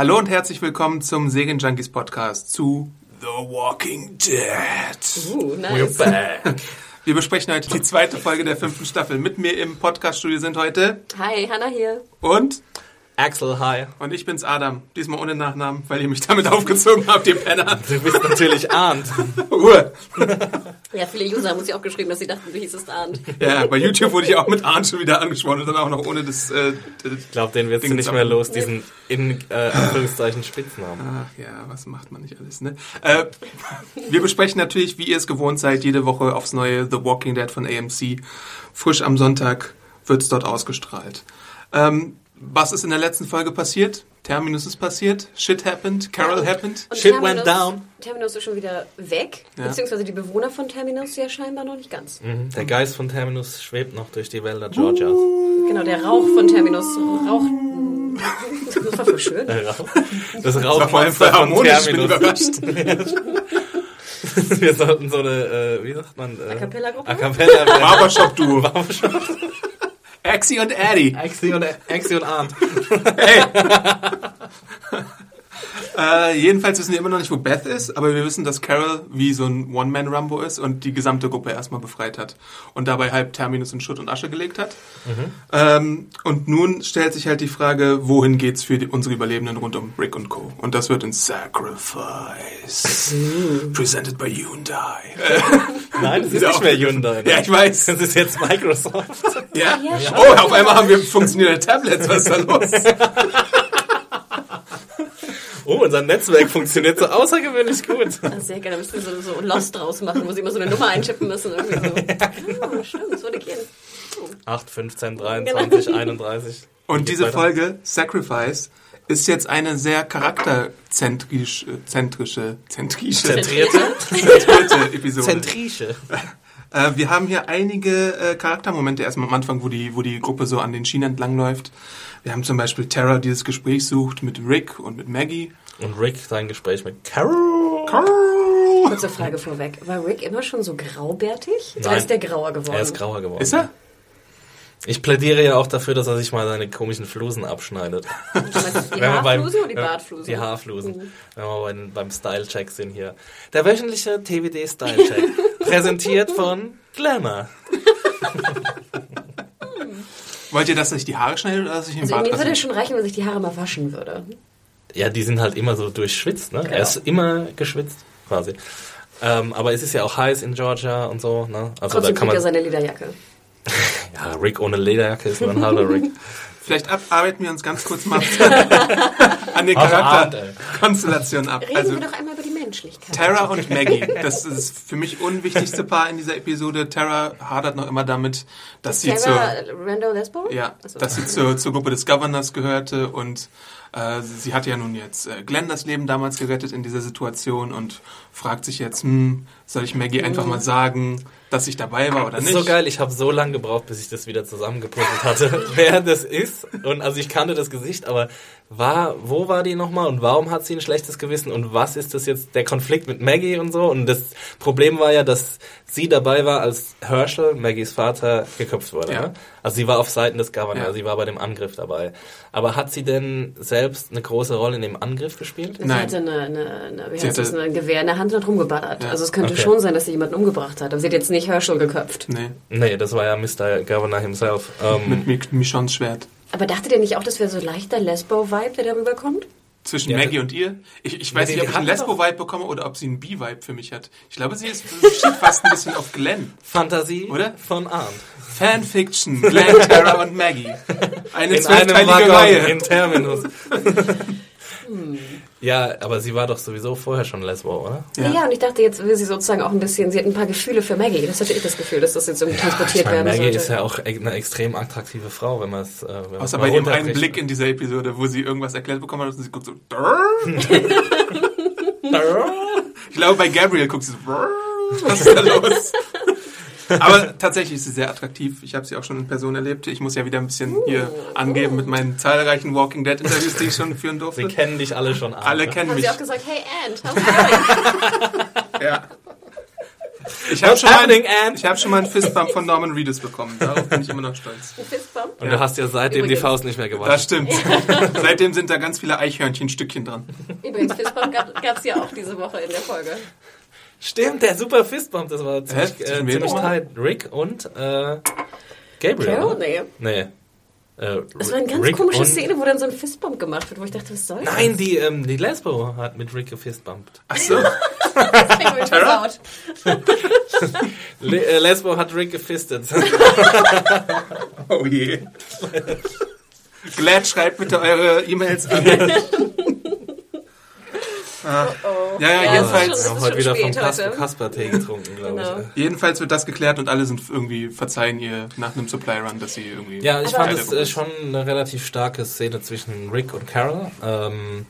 Hallo und herzlich willkommen zum Segen Junkies Podcast zu The Walking Dead. Uh, nice. Wir besprechen heute die zweite Folge der fünften Staffel. Mit mir im Podcaststudio sind heute Hi, Hannah hier. und Axel, hi. und ich bin's Adam. Diesmal ohne Nachnamen, weil ihr mich damit aufgezogen habt, ihr Penner. Du bist natürlich Arndt. Uhr. Ja, viele User haben uns ja auch geschrieben, dass sie dachten, du hießest Arndt. Ja, bei YouTube wurde ich auch mit Arndt schon wieder angesprochen und dann auch noch ohne das. Äh, Ich glaube, den wirst du nicht mehr los, diesen in äh, Anführungszeichen Spitznamen. Ach ja, was macht man nicht alles, ne? Äh, wir besprechen natürlich, wie ihr es gewohnt seid, jede Woche aufs neue The Walking Dead von AMC. Frisch am Sonntag wird's dort ausgestrahlt. Ähm, was ist in der letzten Folge passiert? Terminus ist passiert, Shit happened, Carol happened. Und Shit went down. Terminus ist schon wieder weg, Ja. beziehungsweise die Bewohner von Terminus ja scheinbar noch nicht ganz. Mhm. Der Geist von Terminus schwebt noch durch die Wälder Georgias. Genau, der Rauch von Terminus raucht. Das war voll schön. Der Rauch. Das Rauchmonster von harmonisch, ich bin Terminus. Wir sollten so eine, äh, wie sagt man? Äh, A cappella-Gruppe? A cappella. Barbershop-Duo. Axie und Addy. Axi und, Axi und Arndt. Äh, jedenfalls wissen wir immer noch nicht, wo Beth ist, aber wir wissen, dass Carol wie so ein One-Man-Rumbo ist und die gesamte Gruppe erstmal befreit hat und dabei halb Terminus in Schutt und Asche gelegt hat. Ähm, und nun stellt sich halt die Frage, wohin geht's für die, unsere Überlebenden rund um Rick und Co. Und das wird in Sacrifice. Presented by Hyundai. Nein, das ist nicht mehr. Hyundai. ne? ja, ich weiß. Das ist jetzt Microsoft. Ja? Ja, Oh, auf einmal haben wir funktionierende Tablets. Was ist da los? Oh, unser Netzwerk funktioniert so außergewöhnlich gut. Sehr gerne, da müssen wir so, so Lost draus machen, wo sie immer so eine Nummer einschippen müssen. Irgendwie so. Oh, stimmt, das würde gehen. 8, 15, 23, 31. Und diese weiter? Folge, Sacrifice, ist jetzt eine sehr charakterzentrisch, äh, zentrische, zentrische, Zentrierte? zentrierte Episode. Zentrische. Äh, wir haben hier einige äh, Charaktermomente erstmal am Anfang, wo die, wo die Gruppe so an den Schienen entlangläuft. Wir haben zum Beispiel Tara, die das Gespräch sucht mit Rick und mit Maggie. Und Rick sein Gespräch mit Carol. Kurze Frage vorweg. War Rick immer schon so graubärtig? Oder Nein. ist der grauer geworden? Er ist grauer geworden. Ist er? Ich plädiere ja auch dafür, dass er sich mal seine komischen Flusen abschneidet. Die wir beim- Haarflusen oder die Bartflusen? Die Haarflusen. Wenn wir beim, beim Style-Check sind hier. Der wöchentliche TWD Style-Check. präsentiert von Glamour. Wollt ihr, dass sich die Haare schneidet oder dass ich den Also Bart mir würde schon reichen, wenn sich die Haare mal waschen würde. Ja, die sind halt immer so durchschwitzt, ne? Er ist immer geschwitzt, quasi. Ähm, aber es ist ja auch heiß in Georgia und so, ne? Also Trotzdem da kann kriegt er man. seine Lederjacke. Ja, Rick ohne Lederjacke ist nur ein halber Rick. Vielleicht ab, arbeiten wir uns ganz kurz mal an den. Charakterkonstellationen ab. Reden Also wir doch einmal Menschlichkeit. Tara und Maggie, das ist für mich unwichtigste Paar in dieser Episode. Tara hadert noch immer damit, dass sie zur, Tara Randall Lesbo? ja, Achso. dass sie zur, zur Gruppe des Governors gehörte und äh, sie hat ja nun jetzt äh, Glenn das Leben damals gerettet in dieser Situation und fragt sich jetzt, hm, soll ich Maggie einfach mal sagen, dass ich dabei war oder Das nicht? ist so geil, ich habe so lange gebraucht, bis ich das wieder zusammengepuzzelt hatte, wer das ist. Und also ich kannte das Gesicht, aber war, wo war die nochmal und warum hat sie ein schlechtes Gewissen und was ist das jetzt, der Konflikt mit Maggie und so. Und das Problem war ja, dass sie dabei war, als Herschel, Maggies Vater, geköpft wurde. Ja. Also sie war auf Seiten des Governors, Ja. sie war bei dem Angriff dabei. Aber hat sie denn selbst eine große Rolle in dem Angriff gespielt? Sie Nein. hatte eine, eine, eine, wie Sie heißt das, ein Gewehr in der Hand und hat rumgeballert. Ja. Also es könnte Okay. schon sein, dass sie jemanden umgebracht hat. Aber sie hat jetzt nicht Herschel geköpft. Nee, Nee, das war ja Mr. Governor himself. Ähm, mit Mi- Michons Schwert. Aber dachtet ihr nicht auch, das wäre so leichter Lesbo-Vibe, der darüber kommt? Zwischen Ja, Maggie und ihr? Ich, ich weiß nicht, ob ich einen Lesbo-Vibe bekomme oder ob sie einen B-Vibe für mich hat. Ich glaube, sie ist steht fast ein bisschen auf Glenn. Fantasie Oder? von Arndt. Fanfiction, Glenn, Tara und Maggie. Eine zwölfteilige Reihe. in Terminus. Ja, aber sie war doch sowieso vorher schon Lesbo, oder? Ja. und ich dachte, jetzt will sie sozusagen auch ein bisschen, sie hat ein paar Gefühle für Maggie. Das hatte ich das Gefühl, dass das jetzt irgendwie transportiert Ich meine, werden Maggie sollte. ist ja auch e- eine extrem attraktive Frau, wenn man es. Äh, Außer bei dem einen. Blick in dieser Episode, wo sie irgendwas erklärt bekommen hat und sie guckt so. Ich glaube, bei Gabriel guckt sie so. Was ist da los? Aber tatsächlich ist sie sehr attraktiv. Ich habe sie auch schon in Person erlebt. Ich muss ja wieder ein bisschen hier angeben mit meinen zahlreichen Walking Dead Interviews, die ich schon führen Sie durfte. kennen dich alle schon an. Alle ne? kennen Haben mich. sie auch gesagt, hey Ant, how's it? Ja. Ich habe schon, mal, ich hab schon mal einen Fistbump von Norman Reedus bekommen. Darauf bin ich immer noch stolz. Ein Fistbump? Und du hast ja seitdem Übrigens. die Faust nicht mehr Das gewaschen. stimmt. Seitdem sind da ganz viele Eichhörnchenstückchen dran. Übrigens, Fistbump gab es ja auch diese Woche in der Folge. Stimmt, der super Fistbump, das war ziemlich, äh, ziemlich tight. Rick und äh, Gabriel. Carol? Nee. Nee. Äh, Das war eine ganz Rick komische Szene, wo dann so ein Fistbump gemacht wird, wo ich dachte, was soll das? Nein, die, ähm, die Lesbo hat mit Rick gefistbumpt. Ach so. das. Le äh, Lesbo hat Rick gefistet. Oh je. Glad schreibt bitte eure E-Mails an. Ah. Ja, ja, Ja, jedenfalls, Wir haben heute wieder vom heute. Kasper-Tee getrunken, glaube Genau. ich. jedenfalls wird das geklärt und alle sind irgendwie verzeihen ihr nach einem Supply Run, dass sie irgendwie. Ja, ich fand es äh, schon eine relativ starke Szene zwischen Rick und Carol, ähm,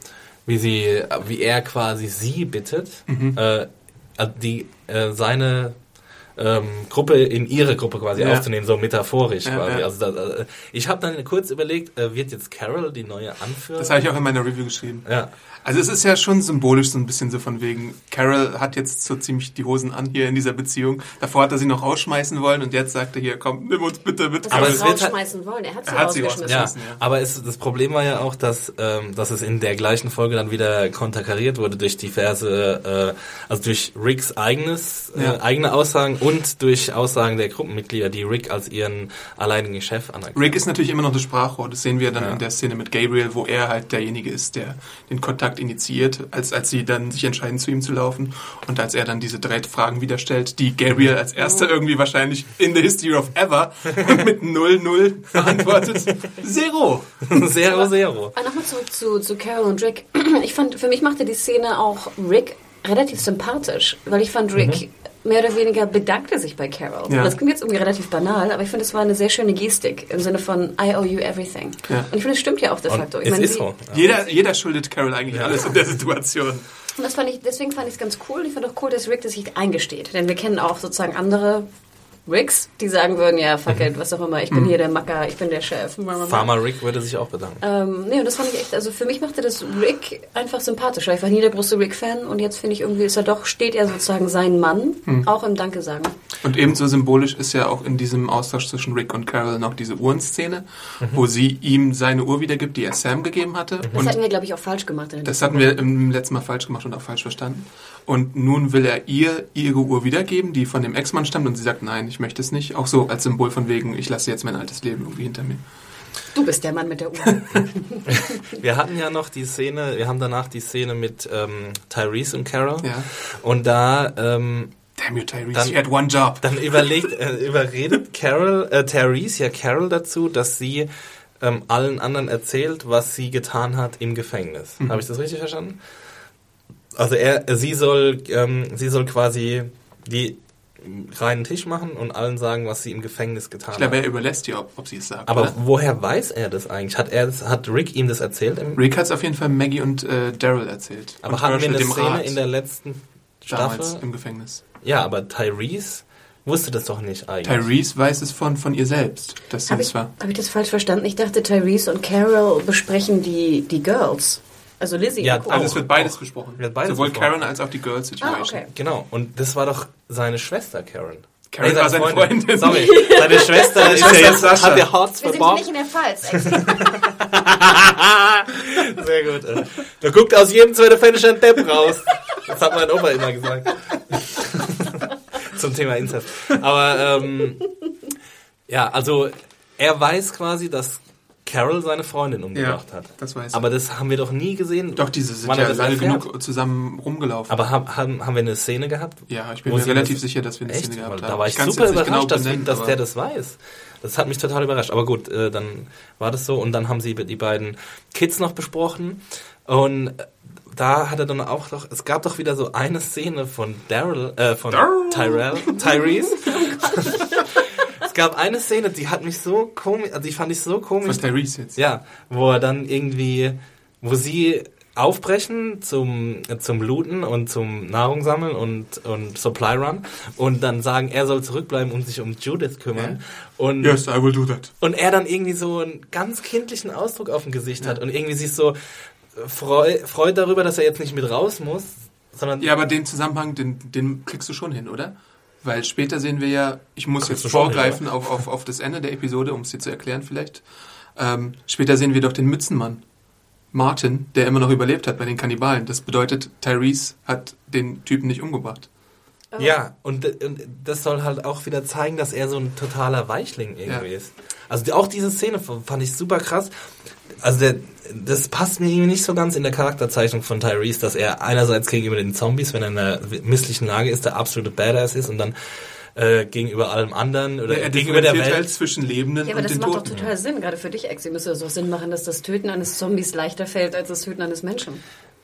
wie sie, wie er quasi sie bittet, Mhm. äh, also die äh, seine ähm, Gruppe in ihre Gruppe quasi Ja. aufzunehmen, so metaphorisch Ja, quasi. ja. Also da, äh, ich habe dann kurz überlegt, äh, wird jetzt Carol die neue Anführerin? Das habe ich auch in meiner Review geschrieben. ja. Also es ist ja schon symbolisch so ein bisschen so von wegen, Carol hat jetzt so ziemlich die Hosen an hier in dieser Beziehung. Davor hat er sie noch rausschmeißen wollen und jetzt sagt er hier, komm, nimm uns bitte mit. Das Aber es halt- rausschmeißen wollen. Er hat sie Er hat sie rausgeschmissen. Ja. aber es, das Problem war ja auch, dass, ähm, dass es in der gleichen Folge dann wieder konterkariert wurde durch diverse, äh, also durch Ricks eigenes, äh, Ja. eigene Aussagen und durch Aussagen der Gruppenmitglieder, die Rick als ihren alleinigen Chef anerkennen. Rick ist natürlich immer noch das Sprachrohr. Das sehen wir dann in der Szene mit Gabriel, wo er halt derjenige ist, der den Kontakt initiiert, als, als sie dann sich entscheiden, zu ihm zu laufen. Und als er dann diese drei Fragen wieder stellt, die Gabriel als erster irgendwie wahrscheinlich in the history of ever und mit 0-0 beantwortet. Zero. Zero, zero. Aber nochmal zurück zu, zu Carol und Rick. Ich fand, für mich machte die Szene auch Rick relativ sympathisch, weil ich fand, Rick mehr oder weniger bedankte sich bei Carol. Ja. Das klingt jetzt irgendwie relativ banal, aber ich finde, es war eine sehr schöne Gestik im Sinne von I owe you everything. Ja. Und ich finde, es stimmt ja auch de Und facto. Ich es meine, ist so. Ja. Jeder, jeder schuldet Carol eigentlich alles in der Situation. Und das fand ich, deswegen fand ich es ganz cool. Ich fand auch cool, dass Rick das sich eingesteht. Denn wir kennen auch sozusagen andere Ricks, die sagen würden, ja, fuck it, was auch immer, ich bin hier der Macker, ich bin der Chef. Farmer Rick würde sich auch bedanken. Ähm, nee, und das fand ich echt, also für mich machte das Rick einfach sympathischer. Ich war nie der große Rick-Fan und jetzt finde ich irgendwie, ist er doch, steht er sozusagen sein Mann, auch im Danke sagen. Und ebenso symbolisch ist ja auch in diesem Austausch zwischen Rick und Carol noch diese Uhrenszene, wo sie ihm seine Uhr wiedergibt, die er Sam gegeben hatte. Das und hatten wir, glaube ich, auch falsch gemacht. Das hatten wir im letzten Mal falsch gemacht und auch falsch verstanden. Und nun will er ihr ihre Uhr wiedergeben, die von dem Ex-Mann stammt, und sie sagt, nein, ich möchte es nicht. Auch so als Symbol von wegen, ich lasse jetzt mein altes Leben irgendwie hinter mir. Du bist der Mann mit der Uhr. Wir hatten ja noch die Szene, wir haben danach die Szene mit ähm, Tyrese und Carol. Ja. Und da ähm, Damn you, Tyrese, Dann- you had one job. Dann überlegt, äh, überredet Carol, äh, Therese ja Carol dazu, dass sie ähm, allen anderen erzählt, was sie getan hat im Gefängnis. Mhm. Habe ich das richtig verstanden? Also er, sie soll, ähm, sie soll quasi die reinen Tisch machen und allen sagen, was sie im Gefängnis getan Ich glaube, er überlässt ihr, ob, ob sie es sagt. Aber oder? woher weiß er das eigentlich? Hat er, das, hat Rick ihm das erzählt? Im, Rick hat es auf jeden Fall Maggie und äh, Daryl erzählt. aber und hatten wir eine dem Szene Rat, in der letzten damals Staffel? im Gefängnis. Ja, aber Tyrese wusste das doch nicht eigentlich. Tyrese weiß es von, von ihr selbst, dass sie Habe es ich, war. hab ich das falsch verstanden? Ich dachte, Tyrese und Carol besprechen die, die Girls. Also Lizzie Ja. Also es wird beides auch. besprochen. Wird beides Sowohl besprochen. Karen als auch die Girl Situation. Ah, okay. Genau, und das war doch seine Schwester, Karen. Karen war seine Freundin. Sorry, seine Schwester ist ja Schwester jetzt, Sascha. hat ihr Herz Wir sind nicht in der Pfalz. Sehr gut. äh. Da guckt aus jedem zweiten Fenster ein Depp raus. Das hat mein Opa immer gesagt. Zum Thema Inzest. Aber ähm, ja, also er weiß quasi, dass Carol seine Freundin umgebracht hat. das weiß ich. Aber das haben wir doch nie gesehen. Doch, diese sind ja lange erfährt. genug zusammen rumgelaufen. Aber haben, haben, haben wir eine Szene gehabt? Ja, ich bin mir relativ das- sicher, dass wir eine? Szene gehabt haben. Da war ich, Ich super überrascht, genau dass, benennen, dass der das weiß. Das hat mich total überrascht. Aber gut, äh, dann war das so und dann haben sie die beiden Kids noch besprochen und äh, da hat er dann auch doch, es gab doch wieder so eine Szene von Daryl, äh, von Tyrell, Tyrese. es gab eine Szene, die hat mich so komisch, also die fand ich so komisch. Von Tyrese jetzt. Ja, wo er dann irgendwie, wo sie aufbrechen zum, zum Looten und zum Nahrung sammeln und, und Supply Run und dann sagen, er soll zurückbleiben und sich um Judith kümmern. Und, Yes, I will do that. und er dann irgendwie so einen ganz kindlichen Ausdruck auf dem Gesicht hat und irgendwie sich so freu, freut darüber, dass er jetzt nicht mit raus muss, sondern Ja, aber den Zusammenhang, den, den kriegst du schon hin, oder? Weil später sehen wir ja, ich muss jetzt hin, vorgreifen auf, auf, auf das Ende der Episode, um es dir zu erklären vielleicht. Ähm, später sehen wir doch den Mützenmann, Martin, der immer noch überlebt hat bei den Kannibalen. Das bedeutet, Tyrese hat den Typen nicht umgebracht. Ja, und, und das soll halt auch wieder zeigen, dass er so ein totaler Weichling irgendwie Ja. ist. Also die, auch diese Szene fand ich super krass. Also der, das passt mir irgendwie nicht so ganz in der Charakterzeichnung von Tyrese, dass er einerseits gegenüber den Zombies, wenn er in einer misslichen Lage ist, der absolute Badass ist und dann äh, gegenüber allem anderen oder er gegenüber der differenziert halt Welt. zwischen Lebenden Ja, aber und das den macht doch Toten. total Sinn, gerade für dich, Exi, müsste es doch Sinn machen, dass das Töten eines Zombies leichter fällt als das Töten eines Menschen.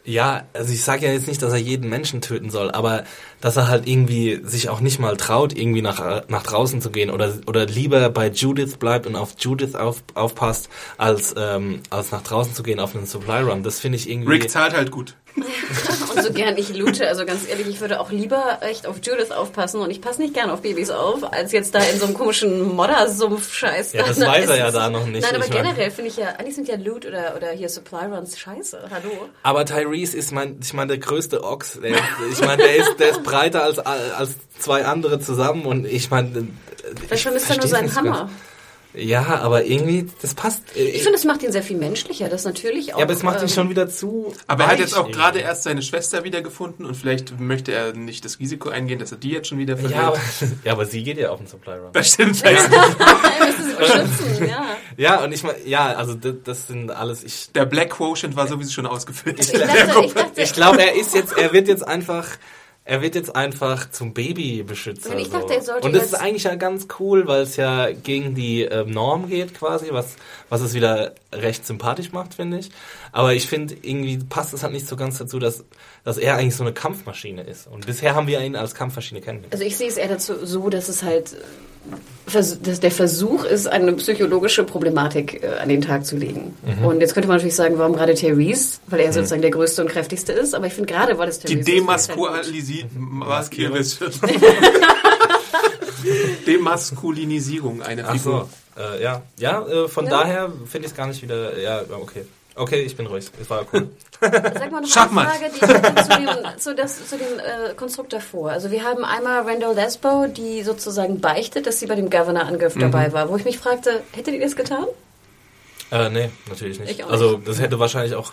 Ja, also ich sage ja jetzt nicht, dass er jeden Menschen töten soll, aber dass er halt irgendwie sich auch nicht mal traut, irgendwie nach, nach draußen zu gehen oder, oder lieber bei Judith bleibt und auf Judith auf, aufpasst, als, ähm, als nach draußen zu gehen auf einen Supply Run. Das finde ich irgendwie... Rick zahlt halt gut. Und so gern ich loote, also ganz ehrlich, ich würde auch lieber echt auf Judith aufpassen und ich passe nicht gern auf Babys auf, als jetzt da in so einem komischen Moddersumpf-Scheiß. Ja, das da weiß er ja da noch nicht. Nein, aber Ich generell finde ich ja, eigentlich sind ja Loot oder, oder hier Supply Runs scheiße. Hallo. Aber Tyrese ist mein, ich meine, der größte Ochs. Der, ich meine, der ist, der ist breiter als, als zwei andere zusammen und ich meine... Vielleicht vermisst er nur seinen Hammer. Ja, aber irgendwie, das passt. Ich finde, es macht ihn sehr viel menschlicher. Das natürlich auch. ja, aber es macht ihn ähm, schon wieder zu. Aber er hat jetzt auch gerade erst seine Schwester wiedergefunden und vielleicht möchte er nicht das Risiko eingehen, dass er die jetzt schon wieder verliert. Ja aber, ja, aber sie geht ja auf den Supply Run. das stimmt. Er sie beschützen, ja. Ja, und ich meine, ja, also das, das sind alles. Ich, Der Black Quotient war sowieso schon ausgefüllt. Ich ich ich glaube, er ist jetzt, er wird jetzt einfach, er wird jetzt einfach zum Babybeschützer. Und ich dachte, er sollte Und das ist eigentlich ja ganz cool, weil es ja gegen die ähm, Norm geht quasi, was, was es wieder recht sympathisch macht, finde ich. Aber ich finde, irgendwie passt es halt nicht so ganz dazu, dass, dass er eigentlich so eine Kampfmaschine ist. Und bisher haben wir ihn als Kampfmaschine kennengelernt. Also ich sehe es eher dazu so, dass es halt äh, dass der Versuch ist, eine psychologische Problematik äh, an den Tag zu legen. Mhm. Und jetzt könnte man natürlich sagen, warum gerade Therese? Weil er sozusagen der größte und kräftigste ist. Aber ich finde gerade, weil es Die Therese ist, ich halt. Demaskulisierung. Demaskulinisierung einer Ach Figur. so, äh, ja. Ja, äh, von Ja. daher finde ich es gar nicht wieder, ja, okay. Okay, ich bin ruhig. Es war cool. Sag mal noch eine Frage, die ich zu dem, zu, das, zu dem äh, Konstrukt davor. Also wir haben einmal Randall Lesbo, die sozusagen beichtet, dass sie bei dem Governor-Angriff Mhm. dabei war, wo ich mich fragte, hätte die das getan? äh, nee, natürlich nicht. Ich auch Also, das hätte wahrscheinlich auch,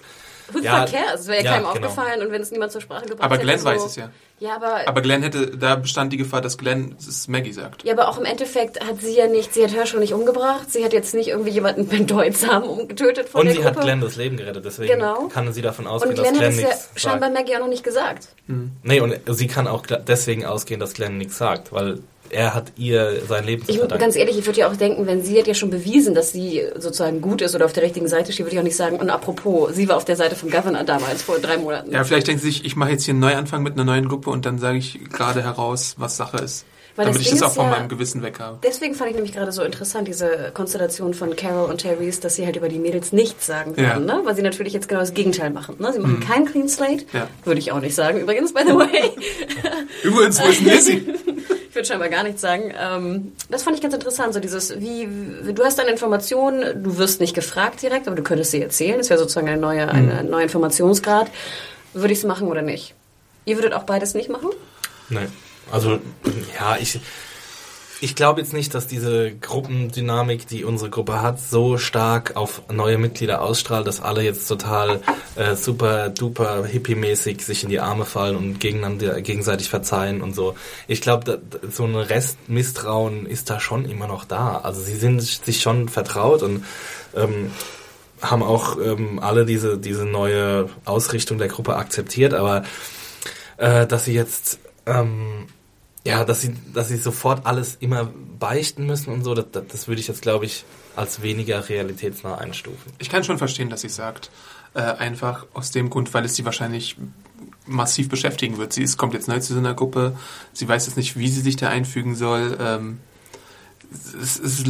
Who the Ja, cares? Es wäre ja, ja, keinem genau. aufgefallen und wenn es niemand zur Sprache gebracht Aber hätte. Glenn so, weiß es ja. Ja, aber, Aber Glenn hätte, da bestand die Gefahr, dass Glenn es Maggie sagt. ja, aber auch im Endeffekt hat sie ja nicht, sie hat Herschel nicht umgebracht, sie hat jetzt nicht irgendwie jemanden bedeutsam umgetötet von und der sie Gruppe. hat Glenn das Leben gerettet, deswegen Genau. kann sie davon ausgehen, und dass Glenn hat Glenn es ja nichts scheinbar sagt. Maggie auch noch nicht gesagt. Nee, und sie kann auch gl- deswegen ausgehen, dass Glenn nichts sagt, weil er hat ihr sein Leben zu Ich, verdanken. ganz ehrlich, ich würde ja auch denken, wenn sie hat ja schon bewiesen, dass sie sozusagen gut ist oder auf der richtigen Seite steht, würde ich auch nicht sagen, und apropos, sie war auf der Seite vom Governor damals, vor drei Monaten. Ja, vielleicht denkt sie sich, ich mache jetzt hier einen Neuanfang mit einer neuen Gruppe und dann sage ich gerade heraus, was Sache ist. Weil damit das ich das auch von ja- meinem Gewissen weg habe. Deswegen fand ich nämlich gerade so interessant, diese Konstellation von Carol und Therese, dass sie halt über die Mädels nichts sagen Ja. können, ne? weil sie natürlich jetzt genau das Gegenteil machen. Ne? Sie machen kein Clean Slate, Ja. würde ich auch nicht sagen, übrigens, by the way. Übrigens, wo ist Lizzie? Ich würde scheinbar gar nichts sagen. Ähm, das fand ich ganz interessant, so dieses, wie, du hast eine Information, du wirst nicht gefragt direkt, aber du könntest sie erzählen. Das wäre sozusagen eine neue, eine, ein neuer Informationsgrad. Würde ich es machen oder nicht? Ihr würdet auch beides nicht machen? Nee. Also, ja, ich, ich glaube jetzt nicht, dass diese Gruppendynamik, die unsere Gruppe hat, so stark auf neue Mitglieder ausstrahlt, dass alle jetzt total äh, super duper hippie-mäßig sich in die Arme fallen und gegeneinander gegenseitig verzeihen und so. Ich glaube, so ein Restmisstrauen ist da schon immer noch da. Also sie sind sich schon vertraut und ähm, haben auch ähm, alle diese diese neue Ausrichtung der Gruppe akzeptiert, aber äh, dass sie jetzt ähm, ja, dass sie, dass sie sofort alles immer beichten müssen und so, das, das, würde ich jetzt, glaube ich, als weniger realitätsnah einstufen. Ich kann schon verstehen, dass sie sagt. Äh, einfach aus dem Grund, weil es sie wahrscheinlich massiv beschäftigen wird. Sie ist, kommt jetzt neu zu so einer Gruppe, sie weiß jetzt nicht, wie sie sich da einfügen soll. Ähm, es, es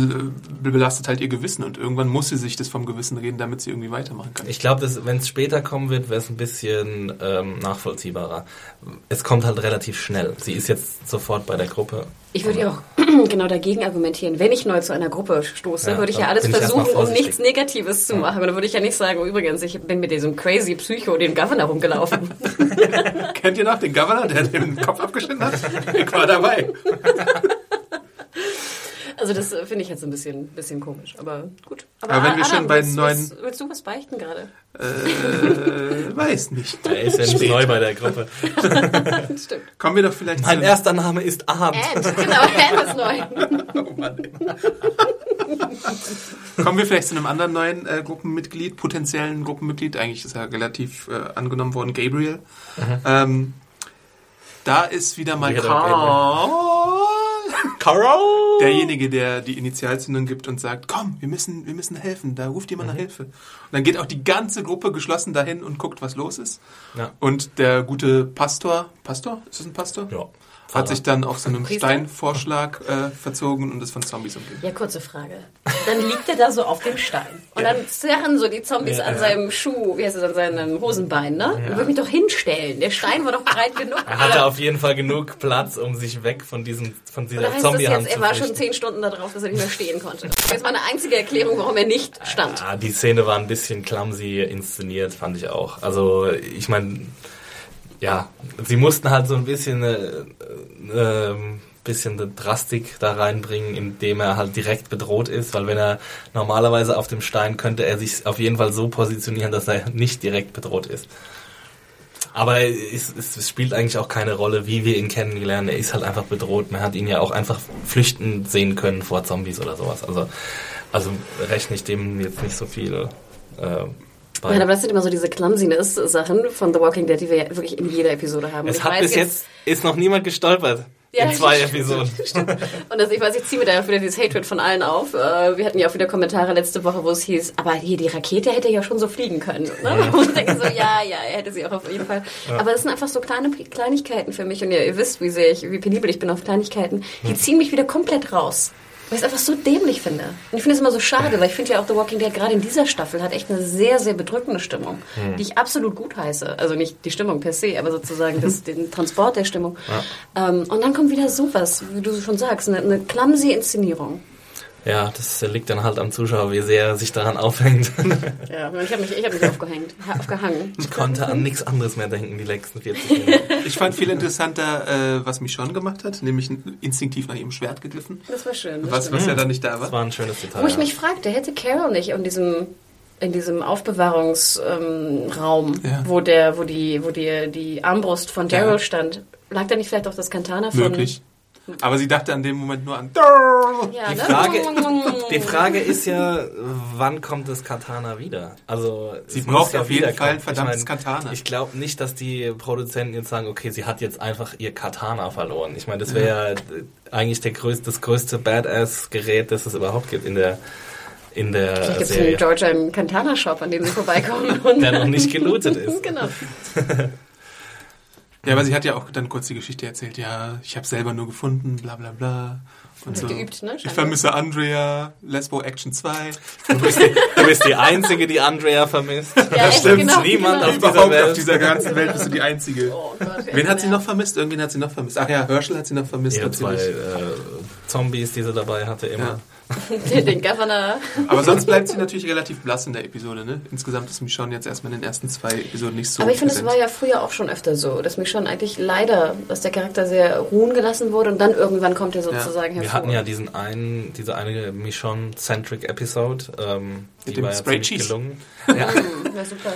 belastet halt ihr Gewissen und irgendwann muss sie sich das vom Gewissen reden, damit sie irgendwie weitermachen kann. Ich glaube, wenn es später kommen wird, wäre es ein bisschen ähm, nachvollziehbarer. Es kommt halt relativ schnell. Sie ist jetzt sofort bei der Gruppe. Ich würde ja auch genau dagegen argumentieren. Wenn ich neu zu einer Gruppe stoße, ja, würde ich ja alles versuchen, um nichts Negatives zu machen. Und dann würde ich ja nicht sagen, oh, übrigens, ich bin mit diesem crazy Psycho den Governor rumgelaufen. Kennt ihr noch den Governor, der den Kopf abgeschnitten hat? Ich war dabei. Also das äh, finde ich jetzt ein bisschen, bisschen komisch, aber gut. Aber, aber wenn wir Adam, schon bei willst, neuen... Willst, willst, du was beichten gerade? Äh, weiß nicht. Er ist ja nicht neu bei der Gruppe. Stimmt. Kommen wir doch vielleicht Mein erster Name ist Arndt. Ant, genau, Ant ist neu. oh Mann. Kommen wir vielleicht zu einem anderen neuen äh, Gruppenmitglied, potenziellen Gruppenmitglied. Eigentlich ist er relativ äh, angenommen worden, Gabriel. Mhm. Ähm, da ist wieder mal Carl. Carl! Derjenige, der die Initialzündung gibt und sagt, komm, wir müssen, wir müssen helfen, da ruft jemand mhm. nach Hilfe. Und dann geht auch die ganze Gruppe geschlossen dahin und guckt, was los ist. Ja. Und der gute Pastor, Pastor? Ist das ein Pastor? Ja hat sich dann auf so einem Steinvorschlag äh, verzogen und ist von Zombies umgeben. Ja, kurze Frage. Dann liegt er da so auf dem Stein. Und ja. dann zerren so die Zombies ja, an seinem Schuh, wie heißt es, an seinem Hosenbein, ne? Ja. würde mich doch hinstellen. Der Stein war doch breit genug. Er hatte auf jeden Fall genug Platz, um sich weg von diesem von dieser oder zombie das jetzt, Er war schon zehn Stunden da drauf, dass er nicht mehr stehen konnte. Das war eine einzige Erklärung, warum er nicht stand. Ja, die Szene war ein bisschen clumsy inszeniert, fand ich auch. Also, ich meine ja, sie mussten halt so ein bisschen äh, äh, bisschen eine Drastik da reinbringen, indem er halt direkt bedroht ist, weil wenn er normalerweise auf dem Stein könnte er sich auf jeden Fall so positionieren, dass er nicht direkt bedroht ist. Aber es, es, spielt eigentlich auch keine Rolle, wie wir ihn kennengelernt. Er ist halt einfach bedroht. Man hat ihn ja auch einfach flüchten sehen können vor Zombies oder sowas. Also, also rechne ich dem jetzt nicht so viel äh, Nein, aber das sind immer so diese Clumsiness-Sachen von The Walking Dead, die wir ja wirklich in jeder Episode haben. Es hat bis jetzt, ist noch niemand gestolpert. Ja, in zwei stimmt, Episoden. Stimmt. Und das, ich weiß, ich ziehe mir da wieder dieses Hatred von allen auf. Äh, wir hatten ja auch wieder Kommentare letzte Woche, wo es hieß, aber hier die Rakete hätte ja schon so fliegen können. Ne? Und ich denke so, ja, ja, er hätte sie auch auf jeden Fall. Ja. Aber das sind einfach so kleine Kleinigkeiten für mich. Und ihr, ihr wisst, wie sehr ich, wie penibel ich bin auf Kleinigkeiten. Die ziehen mich wieder komplett raus. Weil ich es einfach so dämlich finde. Und ich finde es immer so schade, weil ich finde ja auch The Walking Dead gerade in dieser Staffel hat echt eine sehr, sehr bedrückende Stimmung, hm. die ich absolut gut heiße. Also nicht die Stimmung per se, aber sozusagen das, den Transport der Stimmung. Ja. Ähm, und dann kommt wieder sowas, wie du schon sagst, eine, eine clumsy Inszenierung. Ja, das liegt dann halt am Zuschauer, wie sehr er sich daran aufhängt. Ja, ich habe mich, ich hab mich aufgehängt, aufgehangen. Ich konnte an nichts anderes mehr denken die letzten 40 Minuten. Ich fand viel interessanter, äh, was mich schon gemacht hat, nämlich instinktiv nach ihrem Schwert gegriffen. Das war schön. Das was, was ja dann nicht da war. Das war ein schönes Detail. Wo ich mich fragte, hätte Carol nicht in diesem in diesem Aufbewahrungsraum, ähm, ja. wo der, wo die, wo die, die Armbrust von Daryl ja. stand, lag da nicht vielleicht auch das Kantana von Möglich. Aber sie dachte an dem Moment nur an. Ja, die, ne? Frage, die Frage ist ja, wann kommt das Katana wieder? Also sie braucht auf jeden Fall ein verdammtes ich mein, Katana. Ich glaube nicht, dass die Produzenten jetzt sagen, okay, sie hat jetzt einfach ihr Katana verloren. Ich meine, das wäre ja. eigentlich der größte, das größte Badass-Gerät, das es überhaupt gibt in der in der Vielleicht gibt es in Georgia einen Katana-Shop, an dem sie vorbeikommen. der noch nicht gelootet ist. genau. Ja, aber sie hat ja auch dann kurz die Geschichte erzählt, ja, ich habe selber nur gefunden, bla bla bla. Und so. Geübt, ne? Ich vermisse Andrea, Lesbo Action 2. Du bist, die, du bist die Einzige, die Andrea vermisst. Ja, das stimmt. Genau, Niemand genau. auf dieser Überhaupt Welt. auf dieser ganzen Welt bist du die Einzige. Oh Gott, Wen hat sie noch vermisst? Irgendwen hat sie noch vermisst. Ach ja, Herschel hat sie noch vermisst. Ja, zwei äh, Zombies, die sie dabei hatte, immer. Ja. Den, Governor. Aber sonst bleibt sie natürlich relativ blass in der Episode, ne? Insgesamt ist Michonne jetzt erstmal in den ersten zwei Episoden nicht so Aber ich finde, es war ja früher auch schon öfter so, dass mich schon eigentlich leider, dass der Charakter sehr ruhen gelassen wurde und dann irgendwann kommt er sozusagen hervor. Wir hatten ja diesen einen, diese eine Michonne-centric Episode, ähm, Mit die dem war ja Spray ziemlich Cheese. gelungen. Ja. Ja, super.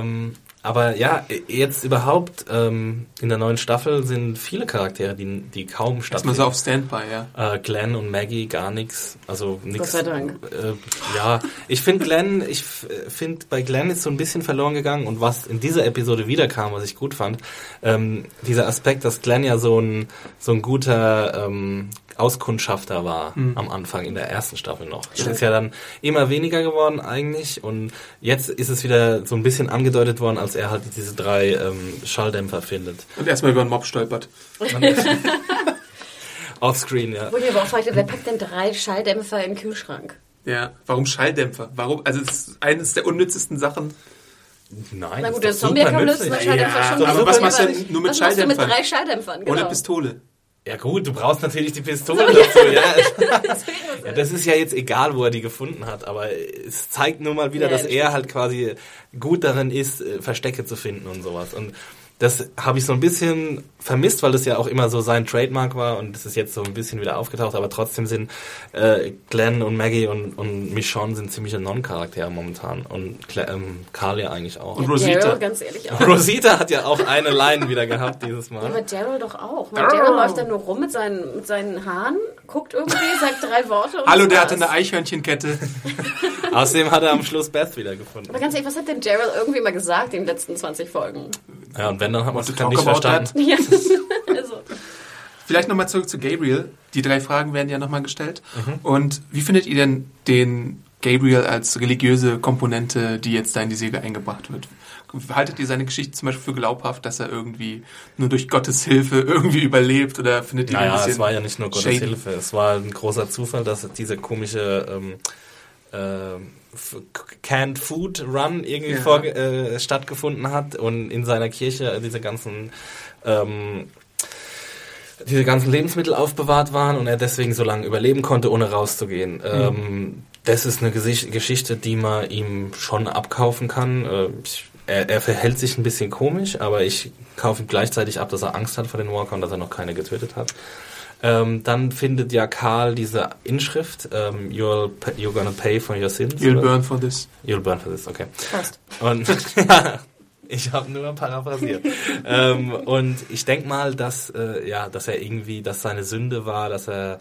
ähm, aber ja, jetzt überhaupt ähm, in der neuen Staffel sind viele Charaktere, die, die kaum Erstmal stattfinden. so auf Standby, ja. Äh, Glenn und Maggie gar nichts, also nichts. sei Dank. Äh, ja, ich finde Glenn, ich finde bei Glenn ist so ein bisschen verloren gegangen und was in dieser Episode wiederkam, was ich gut fand, ähm, dieser Aspekt, dass Glenn ja so ein so ein guter ähm, Auskundschafter war am Anfang in der ersten Staffel noch. Das ist ja dann immer weniger geworden eigentlich und jetzt ist es wieder so ein bisschen angedeutet worden, als er halt diese drei ähm, Schalldämpfer findet. Und erstmal über den Mob stolpert. Offscreen, ja. Wo ich mir aber auch fragte, wer packt denn drei Schalldämpfer in den Kühlschrank? Ja. Warum Schalldämpfer? Warum? Also, es ist eines der unnützesten Sachen. Nein, Na das gut, ist der Zombie super kann nützlich. der Schalldämpfer Ja, schon. aber super was machst du nützlich. denn nur mit Was machst du mit Schalldämpfern? drei Schalldämpfern? Genau. Ohne Pistole. Ja gut, du brauchst natürlich die Pistole dazu, ja. ja. Das ist ja jetzt egal, wo er die gefunden hat, aber es zeigt nur mal wieder, Ja, dass das er halt quasi gut darin ist, äh, Verstecke zu finden und sowas. Und das habe ich so ein bisschen vermisst, weil das ja auch immer so sein Trademark war und das ist jetzt so ein bisschen wieder aufgetaucht, aber trotzdem sind äh, Glenn und Maggie und, und Michonne sind ziemliche Non-Charaktere momentan und Cla ähm, Carl ja eigentlich auch. Und Rosita. Daryl, ganz ehrlich auch. Rosita hat ja auch eine Line wieder gehabt dieses Ja, Mal. aber Daryl doch auch. Man, Daryl läuft dann nur rum mit seinen, mit seinen Haaren, guckt irgendwie, sagt drei Worte und Hallo, der hatte eine Eichhörnchenkette. Außerdem hat er am Schluss Beth wieder gefunden. Aber ganz ehrlich, was hat denn Daryl irgendwie mal gesagt in den letzten 20 Folgen? Ja, und wenn, dann hat man es nicht verstanden. Also, Vielleicht nochmal zurück zu Gabriel. Die drei Fragen werden ja nochmal gestellt. Und wie findet ihr denn den Gabriel als religiöse Komponente, die jetzt da in die Serie eingebracht wird? Haltet ihr seine Geschichte zum Beispiel für glaubhaft, dass er irgendwie nur durch Gottes Hilfe irgendwie überlebt oder findet ihr ein Naja, bisschen es war ja nicht nur Gottes shady? Hilfe. Es war ein großer Zufall, dass dieser komische ähm, F- Canned Food Run irgendwie Ja. vor, äh, stattgefunden hat und in seiner Kirche diese ganzen ähm, diese ganzen Lebensmittel aufbewahrt waren und er deswegen so lange überleben konnte, ohne rauszugehen. Ähm, das ist eine Gesicht Geschichte, die man ihm schon abkaufen kann. Äh, ich, er, er verhält sich ein bisschen komisch, aber ich kaufe ihm gleichzeitig ab, dass er Angst hat vor den Walker und dass er noch keine getötet hat. Ähm, dann findet ja Karl diese Inschrift, ähm, you'll, pa- you're gonna pay for your sins. You'll oder? burn for this. You'll burn for this, okay. passt. Und ich habe nur paraphrasiert. ähm, und ich denk mal, dass äh, ja, dass er irgendwie, dass seine Sünde war, dass er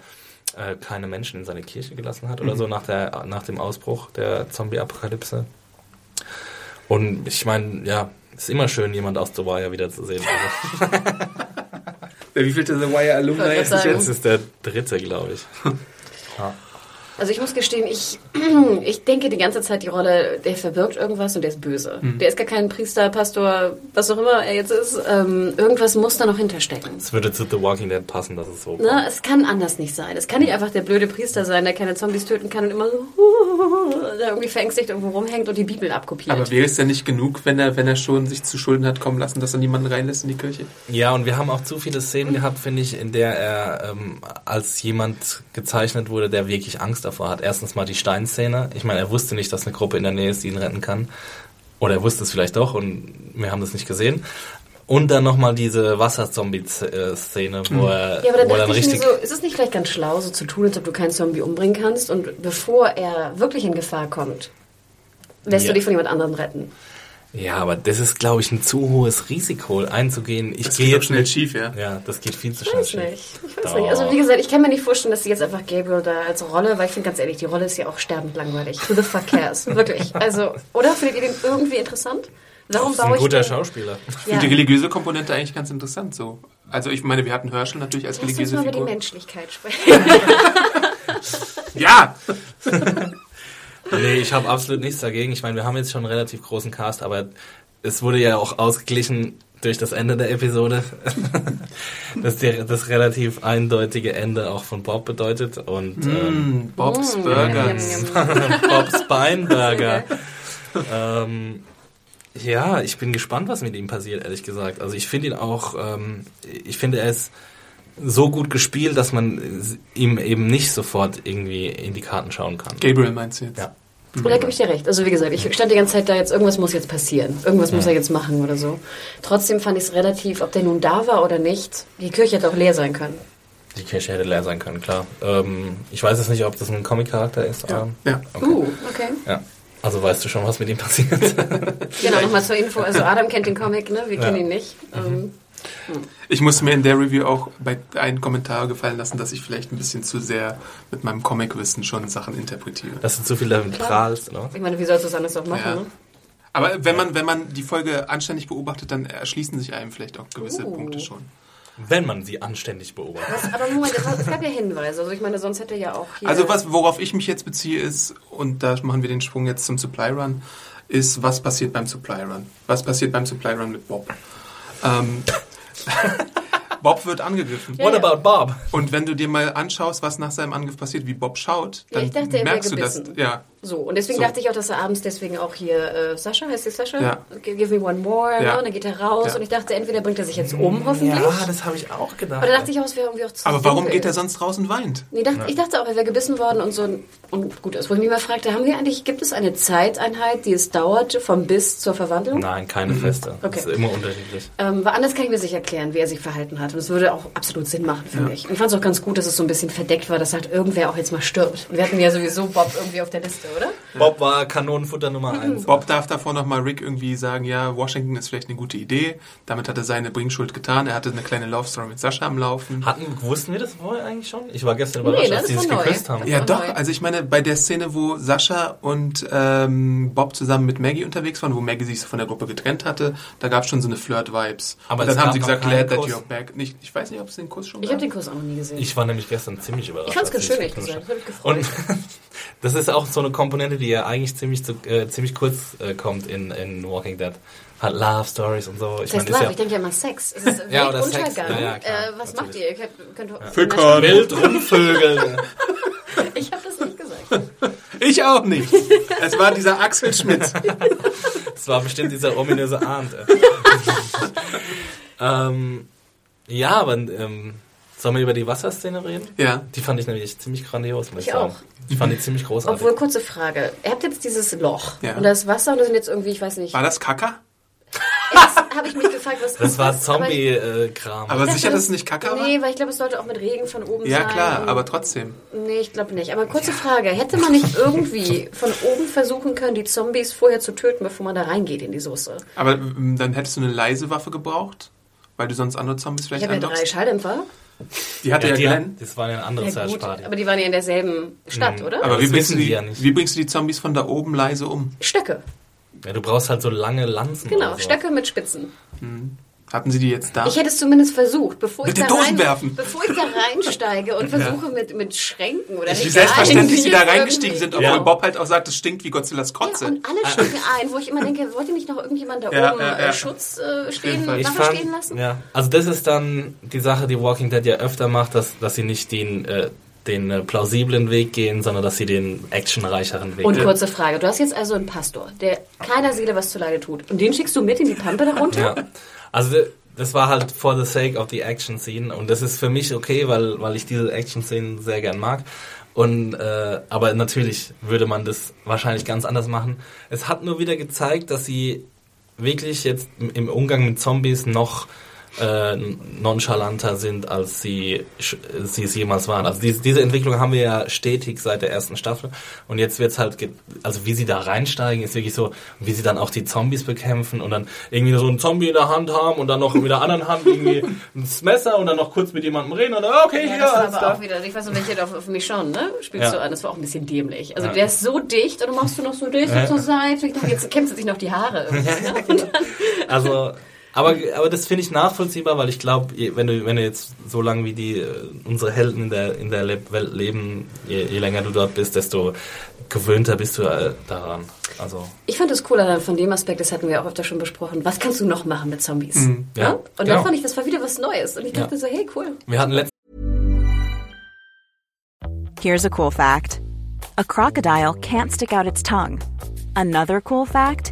äh, keine Menschen in seine Kirche gelassen hat oder so nach der nach dem Ausbruch der Zombie-Apokalypse. Und ich meine, ja, ist immer schön, jemand aus The Wire wiederzusehen. Also, Wie viel The Wire Alumni ist das jetzt? ist der dritte, glaube ich. Also ich muss gestehen, ich, ich denke die ganze Zeit die Rolle, der verbirgt irgendwas und der ist böse. Der ist gar kein Priester, Pastor, was auch immer er jetzt ist. Ähm, irgendwas muss da noch hinterstecken. Es würde zu The Walking Dead passen, dass es so Ne? Es kann anders nicht sein. Es kann nicht einfach der blöde Priester sein, der keine Zombies töten kann und immer so der irgendwie verängstigt irgendwo rumhängt und die Bibel abkopiert. Aber wäre es denn nicht genug, wenn er, wenn er schon sich zu Schulden hat kommen lassen, dass er niemanden reinlässt in die Kirche? Ja, und wir haben auch zu viele Szenen gehabt, finde ich, in der er ähm, als jemand gezeichnet wurde, der wirklich Angst davor hat. Erstens mal die Steinszene. Ich meine, er wusste nicht, dass eine Gruppe in der Nähe ist, die ihn retten kann. Oder er wusste es vielleicht doch und wir haben das nicht gesehen. Und dann nochmal diese Wasserzombie-Szene, wo er, ja, aber er dachte dann ich richtig... mir so, ist es nicht vielleicht ganz schlau, so zu tun, als ob du keinen Zombie umbringen kannst und bevor er wirklich in Gefahr kommt, lässt Ja. du dich von jemand anderem retten? Ja, aber das ist, glaube ich, ein zu hohes Risiko, einzugehen. Ich Das gehe geht jetzt schnell nicht- schief, ja. Ja, das geht viel zu Ich schnell weiß schief. nicht. Ich weiß Doch. nicht. Also wie gesagt, ich kann mir nicht vorstellen, dass sie jetzt einfach Gabriel da als Rolle, weil ich finde ganz ehrlich, die Rolle ist ja auch sterbend langweilig. Who the fuck cares? Wirklich. Also, oder findet ihr den irgendwie interessant? Warum ein baue ich guter den? Schauspieler. Ich finde die religiöse Komponente eigentlich ganz interessant so. Also ich meine, wir hatten Herschel natürlich als Lass uns religiöse mal über die Figur. Menschlichkeit sprechen. Ja! Nee, ich habe absolut nichts dagegen. Ich meine, wir haben jetzt schon einen relativ großen Cast, aber es wurde ja auch ausgeglichen durch das Ende der Episode, das der, das relativ eindeutige Ende auch von Bob bedeutet und ähm, Mm, Bob's Burgers. Bob's Beinburger. ähm, ja, ich bin gespannt, was mit ihm passiert, ehrlich gesagt. Also ich finde ihn auch, ähm, ich finde er ist so gut gespielt, dass man ihm eben nicht sofort irgendwie in die Karten schauen kann. Gabriel meinst du jetzt? Ja. Und da gebe ich dir recht. Also wie gesagt, ich stand die ganze Zeit da, jetzt irgendwas muss jetzt passieren. Irgendwas muss er jetzt machen oder so. Trotzdem fand ich es relativ, ob der nun da war oder nicht, die Kirche hätte auch leer sein können. Die Kirche hätte leer sein können, klar. Ähm, ich weiß jetzt nicht, ob das ein Comic-Charakter ist. aber- Ja. Okay. Uh, okay. Ja. Also weißt du schon, was mit ihm passiert. Genau, nochmal zur Info. Also Adam kennt den Comic, ne? Wir kennen ihn nicht. Ähm, Ich musste mir in der Review auch bei einem Kommentar gefallen lassen, dass ich vielleicht ein bisschen zu sehr mit meinem Comicwissen schon Sachen interpretiere. Dass du zu viel damit prahlst, ne? ich meine, wie sollst du es anders auch machen, Ja. ne? Aber wenn man, wenn man die Folge anständig beobachtet, dann erschließen sich einem vielleicht auch gewisse Uh. Punkte schon. Wenn man sie anständig beobachtet. Was, aber Moment, es, es gab ja Hinweise. Also ich meine, sonst hätte ja auch hier... Also was, worauf ich mich jetzt beziehe ist, und da machen wir den Sprung jetzt zum Supply Run, ist, was passiert beim Supply Run? Was passiert beim Supply Run mit Bob? Ähm, Bob wird angegriffen. What ja. about Bob? Und wenn du dir mal anschaust, was nach seinem Angriff passiert, wie Bob schaut, Ja, dann ich dachte, er merkst du das. Ja, So, und deswegen So. dachte ich auch, dass er abends deswegen auch hier, äh, Sascha, heißt die Sascha? Ja. Give me one more, Ja. ne? und dann geht er raus Ja. und ich dachte, entweder bringt er sich jetzt um, hoffentlich. Ja, das habe ich auch gedacht. Oder dachte ich auch, es wäre irgendwie auch zu aber warum dunkel. geht er sonst raus und weint? Nee, dachte, Ich dachte auch, er wäre gebissen worden und so. Und gut, ist, wo ich mich mal fragte, haben wir eigentlich, gibt es eine Zeiteinheit, die es dauert vom Biss zur Verwandlung? Nein, keine feste. Okay. Das ist immer unterschiedlich. Ähm, weil anders kann ich mir sich erklären, wie er sich verhalten hat. Und es würde auch absolut Sinn machen für mich. Und ich fand es auch ganz gut, dass es so ein bisschen verdeckt war, dass halt irgendwer auch jetzt mal stirbt. Und wir hatten ja sowieso Bob irgendwie auf der Liste, oder? Bob war Kanonenfutter Nummer eins. Bob darf davor nochmal Rick irgendwie sagen, ja, Washington ist vielleicht eine gute Idee. Damit hat er seine Bringschuld getan. Er hatte eine kleine Love Story mit Sascha am Laufen. Hatten, wussten wir das vorher eigentlich schon? Ich war gestern überrascht, Nee, als war sich neu. geküsst haben. Ja, doch. nein. Also ich meine, bei der Szene, wo Sascha und ähm, Bob zusammen mit Maggie unterwegs waren, wo Maggie sich so von der Gruppe getrennt hatte, da gab es schon so eine Flirt-Vibes. Aber und dann haben sie gesagt, glad that Kuss. you're back. Nicht, ich weiß nicht, ob es den Kuss schon Ich gab. habe den Kurs auch noch nie gesehen. Ich war nämlich gestern ziemlich überrascht. Ich fand's ganz sie schön, ehrlich gesagt. Und gefreut. das ist auch so eine Komponente, die ja eigentlich ziemlich, zu, äh, ziemlich kurz äh, kommt in, in Walking Dead. Hat Love Stories und so. Ich Das heißt meine, Love, ist ich denke ja immer Sex. Es ist Ja, oder Sex. Weltuntergang. Ja, ja, klar, äh, was macht natürlich. ihr? Ihr könnt, könnt Fickern. ja wild rumvögeln. Ich habe das nicht gesagt. Ich auch nicht. es war dieser Axel Schmidt. Das war bestimmt dieser ominöse Arndt. ähm, ja, aber ähm, sollen wir über die Wasserszene reden? Ja. Die fand ich nämlich ziemlich grandios, muss ich, Ich sagen. auch. Ich fand die ziemlich großartig. Obwohl, kurze Frage. Ihr habt jetzt dieses Loch. Ja. Und da ist Wasser und da sind jetzt irgendwie, ich weiß nicht. War das Kaka? Jetzt habe ich mich gefragt, was das ist war Aber ich- Zombie-Kram. Aber sicher, dass es nicht Kaka war? Nee, weil ich glaube, es sollte auch mit Regen von oben Ja, sein. klar, und- aber trotzdem. Nee, ich glaube nicht. Aber kurze Frage. Hätte man nicht irgendwie von oben versuchen können, die Zombies vorher zu töten, bevor man da reingeht in die Soße? Aber ähm, dann hättest du eine leise Waffe gebraucht, weil du sonst andere Zombies Ich vielleicht habe ja drei. Schalldämpfer. Die hatte ja, die, Glenn. das war eine andere Ja, Search Party. aber die waren ja in derselben Stadt, oder? Mhm. Aber das wie bringst, wissen du die, ja nicht. wie bringst du die Zombies von da oben leise um? Stöcke. Ja, du brauchst halt so lange Lanzen. Genau, oder. Stöcke mit Spitzen. Hatten sie die jetzt da? Ich hätte es zumindest versucht, bevor Mit ich, den da Dosen rein, werfen. bevor ich da reinsteige und versuche mit, mit Schränken oder Wie selbstverständlich sie da reingestiegen sind, obwohl Ja. Bob halt auch sagt, es stinkt wie Godzillas Kotze. Ja, und alle stecken ein, wo ich immer denke, wollte nicht noch irgendjemand da Ja, oben ja, äh, ja. Schutz äh, stehen, Waffe fand, stehen lassen? ja, also das ist dann die Sache, die Walking Dead ja öfter macht, dass, dass sie nicht den, äh, den äh, plausiblen Weg gehen, sondern dass sie den actionreicheren Weg Und gehen. kurze Frage, du hast jetzt also einen Pastor, der keiner Seele was zuleide tut. Und den schickst du mit in die Pampe darunter? Ja. Also das war halt for the sake of the action scene und das ist für mich okay, weil, weil ich diese action Szenen sehr gern mag. Und äh, aber natürlich würde man das wahrscheinlich ganz anders machen. Es hat nur wieder gezeigt, dass sie wirklich jetzt im Umgang mit Zombies noch äh, nonchalanter sind, als sie, sie es jemals waren. Also diese, diese Entwicklung haben wir ja stetig seit der ersten Staffel. Und jetzt wird's halt, also wie sie da reinsteigen, ist wirklich so, wie sie dann auch die Zombies bekämpfen und dann irgendwie so einen Zombie in der Hand haben und dann noch mit der anderen Hand irgendwie ein Messer und dann noch kurz mit jemandem reden und dann, okay, Ja, hier, das war aber klar. auch wieder, ich weiß nicht, welche auf, auf mich schauen, ne? Spielst Ja. du an, das war auch ein bisschen dämlich. Also Ja. der ist so dicht und dann machst du noch so dicht und zur Seite. Ich dachte, jetzt kämpft sich noch die Haare. irgendwie, ne? Und dann, Also, aber, aber das finde ich nachvollziehbar, weil ich glaube, wenn du, wenn du jetzt so lange wie die, äh, unsere Helden in der, in der Le Welt leben, je, je länger du dort bist, desto gewöhnter bist du äh, daran. Also, ich fand es cooler von dem Aspekt, das hatten wir auch öfter schon besprochen. Was kannst du noch machen mit Zombies? Ja. Ja? Und dann Genau. fand ich, das war wieder was Neues. Und ich dachte so, hey, cool. wir hatten letztens Here's a cool fact a crocodile can't stick out its tongue. Another cool fact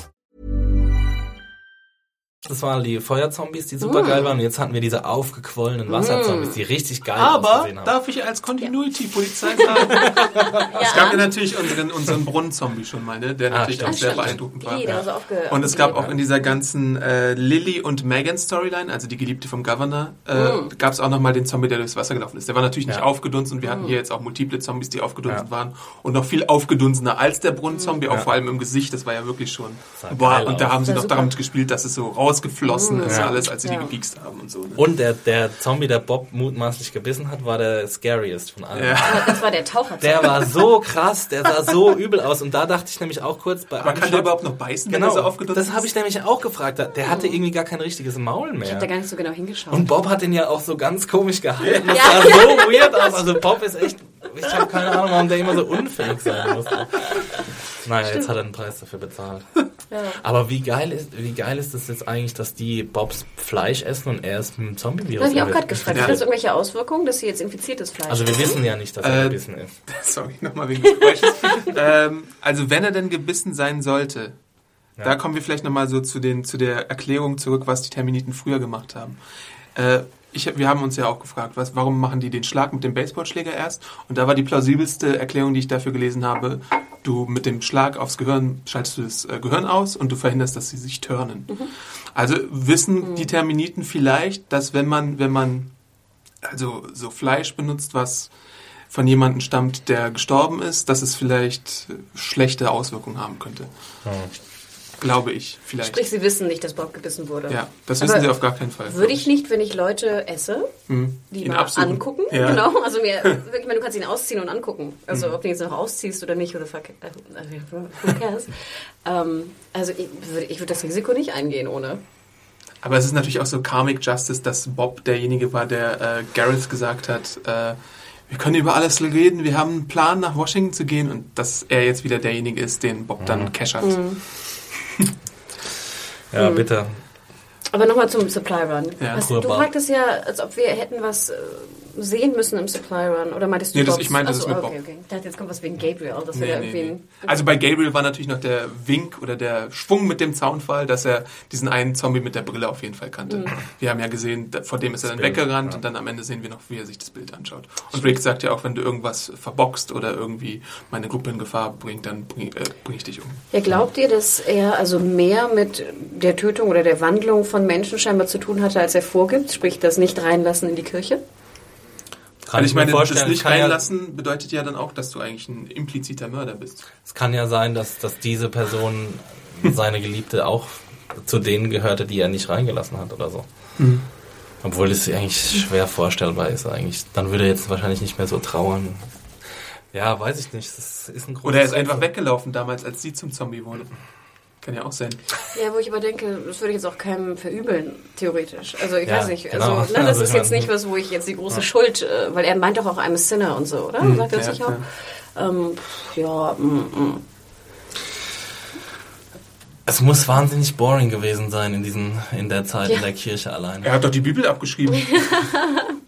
Das waren die Feuerzombies, die super geil waren. Und jetzt hatten wir diese aufgequollenen Wasserzombies, die richtig geil Aber ausgesehen haben. darf ich als Continuity-Polizei sagen, es gab ja natürlich unseren, unseren Brunnenzombie schon mal, ne? der natürlich stimmt. auch sehr beeindruckend war. So aufge Und es gab auch in dieser ganzen äh, Lily und Megan Storyline, also die Geliebte vom Governor, äh, gab es auch nochmal den Zombie, der durchs Wasser gelaufen ist. Der war natürlich nicht Ja. aufgedunsen und wir hatten hier jetzt auch multiple Zombies, die aufgedunsen waren und noch viel aufgedunsener als der Brunnenzombie, auch vor allem im Gesicht. Das war ja wirklich schon. Boah, und da haben sie noch super. damit gespielt, dass es so rausgeflossen ist, Ja. alles, als sie Ja. die gepiekst haben und so. Ne? Und der, der Zombie, der Bob mutmaßlich gebissen hat, war der scariest von allen. Ja. Das war der Taucher. Der war so krass, der sah so übel aus. Und da dachte ich nämlich auch kurz bei Aber kann der überhaupt noch beißen, wenn er Genau, so aufgedunsen das habe ich nämlich auch gefragt. Der hatte irgendwie gar kein richtiges Maul mehr. Ich hab da gar nicht so genau hingeschaut. Und Bob hat den ja auch so ganz komisch gehalten. Das Ja. sah so weird aus. Also Bob ist echt, ich habe keine Ahnung, warum der immer so unfähig sein muss. Naja, jetzt hat er den Preis dafür bezahlt. Aber wie geil ist, wie geil ist das jetzt eigentlich, dass die Bobs Fleisch essen und er ist mit dem Zombie-Virus? das habe ich auch gerade gefragt. Ja. Hat das irgendwelche Auswirkungen, dass sie jetzt infiziertes Fleisch Also wir wissen ja nicht, dass er Äh, gebissen ist. Sorry, nochmal wegen des Geräusches. ähm, also wenn er denn gebissen sein sollte, da kommen wir vielleicht nochmal so zu, den, zu der Erklärung zurück, was die Terminiten früher gemacht haben. Äh, ich, hab- wir haben uns ja auch gefragt, was, warum machen die den Schlag mit dem Baseballschläger erst? Und da war die plausibelste Erklärung, die ich dafür gelesen habe, du mit dem Schlag aufs Gehirn schaltest du das äh, Gehirn aus und du verhinderst, dass sie sich turnen. Also wissen die Terminiten vielleicht, dass wenn man, wenn man also so Fleisch benutzt, was von jemandem stammt, der gestorben ist, dass es vielleicht schlechte Auswirkungen haben könnte. Glaube ich, vielleicht. Sprich, sie wissen nicht, dass Bob gebissen wurde. ja, das Aber wissen sie auf gar keinen Fall. Würde ich nicht, wenn ich Leute esse, die Ihn mal absuchen. angucken. Ja. Genau. Also mir, ich meine, du kannst ihn ausziehen und angucken. Also ob du ihn jetzt noch ausziehst oder nicht, oder fuck, äh, who cares? ähm, also ich würde ich würd das Risiko nicht eingehen ohne. Aber es ist natürlich auch so Karmic Justice, dass Bob derjenige war, der äh, Gareth gesagt hat, äh, wir können über alles reden, wir haben einen Plan, nach Washington zu gehen und dass er jetzt wieder derjenige ist, den Bob dann cashert. Ja, Mhm. bitte. Aber nochmal zum Supply Run. Ja. Was, du fragtest ja, als ob wir hätten was äh, sehen müssen im Supply Run. Oder meintest du Nee, das- Bobs? ich meinte Ach das so, mit okay, Bob. okay. Ich dachte, jetzt kommt was wegen Gabriel, dass Nee, nee, irgendwie... nee. Also bei Gabriel war natürlich noch der Wink oder der Schwung mit dem Zaunfall, dass er diesen einen Zombie mit der Brille auf jeden Fall kannte. Mhm. Wir haben ja gesehen, vor dem ist er dann weggerannt ja. und dann am Ende sehen wir noch, wie er sich das Bild anschaut. Und Rick sagt ja auch, wenn du irgendwas verboxt oder irgendwie meine Gruppe in Gefahr bringt, dann bring, äh, bring ich dich um. Ja, glaubt ihr, dass er also mehr mit der Tötung oder der Wandlung von Menschen scheinbar zu tun hatte, als er vorgibt? Sprich, das nicht reinlassen in die Kirche? Kann Weil ich meine, das nicht kann ja- reinlassen bedeutet ja dann auch, dass du eigentlich ein impliziter Mörder bist. Es kann ja sein, dass, dass diese Person, seine Geliebte, auch zu denen gehörte, die er nicht reingelassen hat oder so. Mhm. Obwohl es eigentlich schwer vorstellbar ist eigentlich. Dann würde er jetzt wahrscheinlich nicht mehr so trauern. Ja, weiß ich nicht. Das ist ein großes Oder er ist einfach weggelaufen damals, als sie zum Zombie wurde. Kann ja auch sein. Ja, wo ich aber denke, das würde ich jetzt auch keinem verübeln, theoretisch. Also ich Ja, weiß nicht. genau. Also, ne, das Also ist jetzt nicht was, wo ich jetzt die große Schuld, äh, weil er meint doch auch I'm a sinner und so, oder? Sagt er ja, nicht auch? Ähm, pff, ja, mm, mm. Es muss wahnsinnig boring gewesen sein in diesen, in der Zeit Ja. in der Kirche allein. Er hat doch die Bibel abgeschrieben.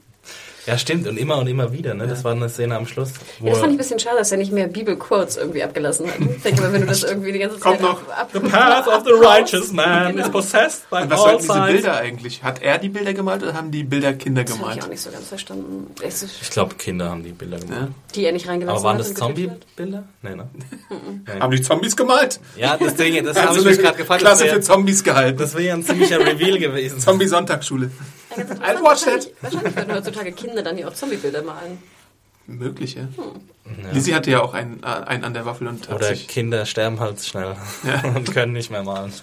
Ja, stimmt. Und immer und immer wieder. Ne? Das war eine Szene am Schluss. Wo Ja, das fand ich ein bisschen schade, dass er nicht mehr Bibelquotes irgendwie abgelassen hat. Ich denke mal, wenn du das irgendwie die ganze Zeit Kommt noch. ab, The path of the righteous man is possessed by Und was all sollten diese. Bilder eigentlich? Hat er die Bilder gemalt oder haben die Bilder Kinder Das habe ich gemalt? auch nicht so ganz verstanden. Ich glaube, Kinder haben die Bilder gemacht. Ja. die er nicht reingelassen Aber waren hat. das hat. Zombie-Bilder? Nee, ne? Haben die Zombies gemalt? Ja, das Ding, das Haben habe sie ich mich gerade gefragt. Klasse das für wäre Zombies gehalten. das wär ja ein ziemlicher Reveal gewesen. Zombie-Sonntagsschule. Ja, I'll watch that. Wahrscheinlich, wahrscheinlich würden heutzutage Kinder dann ja auch Zombie-Bilder malen. Möglich, ja. Lizzie hatte ja auch einen, äh, einen an der Waffel und hat Oder sich... Kinder sterben halt schnell und können nicht mehr malen.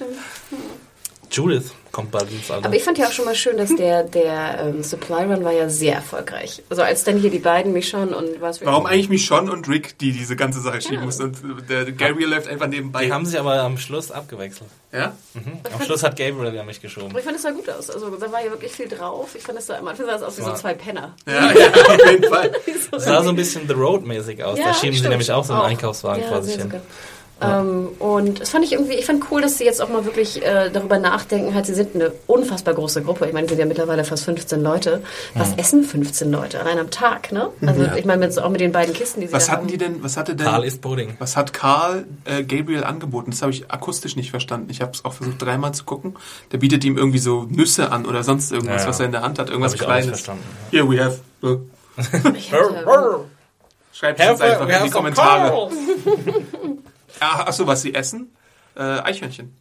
Judith kommt bald ins Alter. Aber ich fand ja auch schon mal schön, dass der, der ähm, Supply Run war ja sehr erfolgreich. Also als dann hier die beiden, Michonne und was Warum eigentlich Michonne und Rick, die diese ganze Sache schieben Ja. mussten und der Gary läuft einfach nebenbei. die haben sich aber am Schluss abgewechselt. ja? Am Schluss hat Gabriel ja mich geschoben. Aber ich fand, es sah gut aus. Also da war ja wirklich viel drauf. Ich fand, es sah am Anfang sah es aus wie so Ja. zwei Penner. Ja, ja, auf jeden Fall. Es sah so ein bisschen The Road-mäßig aus. da schieben sie stimmt. nämlich auch so einen Auch. Einkaufswagen ja, vor sich hin. sogar. Ähm, und das fand ich irgendwie, ich fand cool, dass sie jetzt auch mal wirklich äh, darüber nachdenken, halt, sie sind eine unfassbar große Gruppe. Ich meine, sie sind ja mittlerweile fast 15 Leute. Was essen 15 Leute allein am Tag, ne? Also ich meine, mit, auch mit den beiden Kisten, die sie Was da hatten haben. die denn, was hatte denn, Karl isst Pudding. was hat Karl äh, Gabriel angeboten? Das habe ich akustisch nicht verstanden. Ich habe es auch versucht dreimal zu gucken. Der bietet ihm irgendwie so Nüsse an oder sonst irgendwas, Ja, ja. was er in der Hand hat, irgendwas Hab ich auch nicht Kleines. verstanden, Here we have. äh, Schreibt es uns einfach in die Kommentare. Ja, achso, was sie essen? Äh, Eichhörnchen.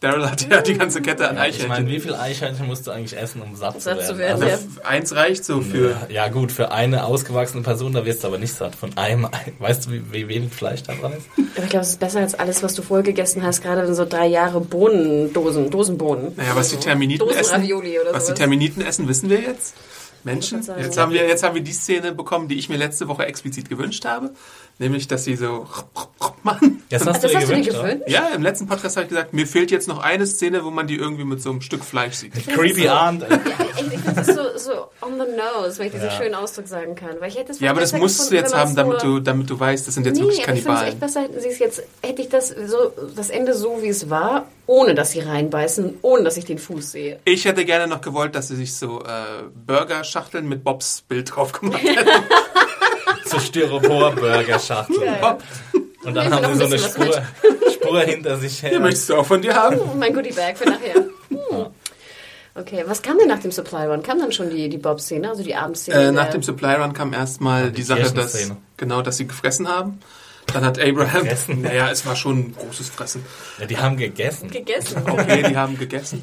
Daryl hat ja die ganze Kette an Ich meine, Eichhörnchen. wie viel Eichhörnchen musst du eigentlich essen, um satt, Satt zu zu werden? werden, Also, eins reicht so für. ja, gut, für eine ausgewachsene Person, da wirst du aber nicht satt. Von einem Ei. Weißt du, wie, wie wenig Fleisch da dran ist? aber ich glaube, es ist besser als alles, was du vorher gegessen hast, gerade in so drei Jahre Bohnendosen, Dosenbohnen. Naja, was die Terminiten essen. Was die. Terminiten essen, wissen wir jetzt. Menschen. Jetzt ja. haben wir, jetzt haben wir die Szene bekommen, die ich mir letzte Woche explizit gewünscht habe. Nämlich, dass sie so machen. Das hast Das du dir hast du dir gewünscht, gewünscht? Ja, im letzten Podcast habe ich gesagt, mir fehlt jetzt noch eine Szene, wo man die irgendwie mit so einem Stück Fleisch sieht. Creepy Aunt. ey. Ich, ich finde das so, so on the nose, wenn ich diesen Ja. schönen Ausdruck sagen kann. Weil ich hätte Ja, aber das musst du gefunden, jetzt wenn haben, damit du, damit du weißt, das sind jetzt Nee, wirklich aber ich finde es Kannibalen. echt besser, hätten sie es jetzt, hätte ich das so, das Ende so, wie es war, ohne dass sie reinbeißen, ohne dass ich den Fuß sehe. Ich hätte gerne noch gewollt, dass sie sich so äh, Burger-Schachteln mit Bobs Bild drauf gemacht hätten. So Styropor-Burger-Schachtel. Bob, Und dann haben sie so ein eine Spur, Spur hinter sich her. den möchtest du auch von dir haben. Oh, mein Goodie-Bag für nachher. Hm. Okay, was kam denn nach dem Supply Run? Kam dann schon die, die Bob-Szene, also die Abendszene? Äh, nach dem Supply Run kam erstmal die, Sache, dass, genau, dass sie gefressen haben. Dann hat Abraham, Gefressen? naja, es war schon ein großes Fressen. Ja, die haben gegessen. gegessen. Okay, die haben gegessen.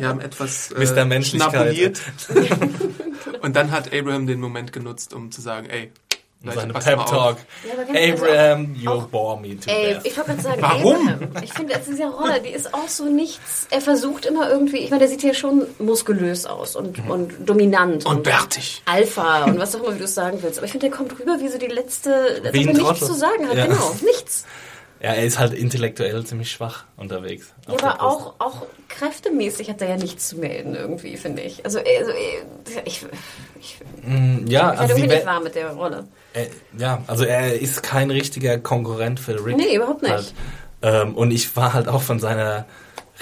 Die haben etwas äh, Mr. Menschlichkeit. schnabuliert. Und dann hat Abraham den Moment genutzt, um zu sagen, ey, Leute, Seine passt mal Pep. Talk. Ja, Abraham, you auch- bore me to death. ich wollte gerade sagen, Warum? Abraham. Ich finde, das ist ja Rolle, die ist auch so nichts. Er versucht immer irgendwie, ich meine, der sieht ja schon muskulös aus und, und dominant. Und bärtig. Alpha und was auch immer, wie du es sagen willst. Aber ich finde, der kommt rüber wie so die letzte, ein er nichts zu sagen hat. Ja. Genau, nichts. Ja, er ist halt intellektuell ziemlich schwach unterwegs. Ja, aber auch, auch kräftemäßig hat er ja nichts zu melden irgendwie, finde ich. Also, äh, also äh, ich, ich, Mm, Ja, ich also sie nicht warm mit der Rolle. äh, ja, also er ist kein richtiger Konkurrent für Rick. Nee, überhaupt nicht. Halt. Ähm, und ich war halt auch von seiner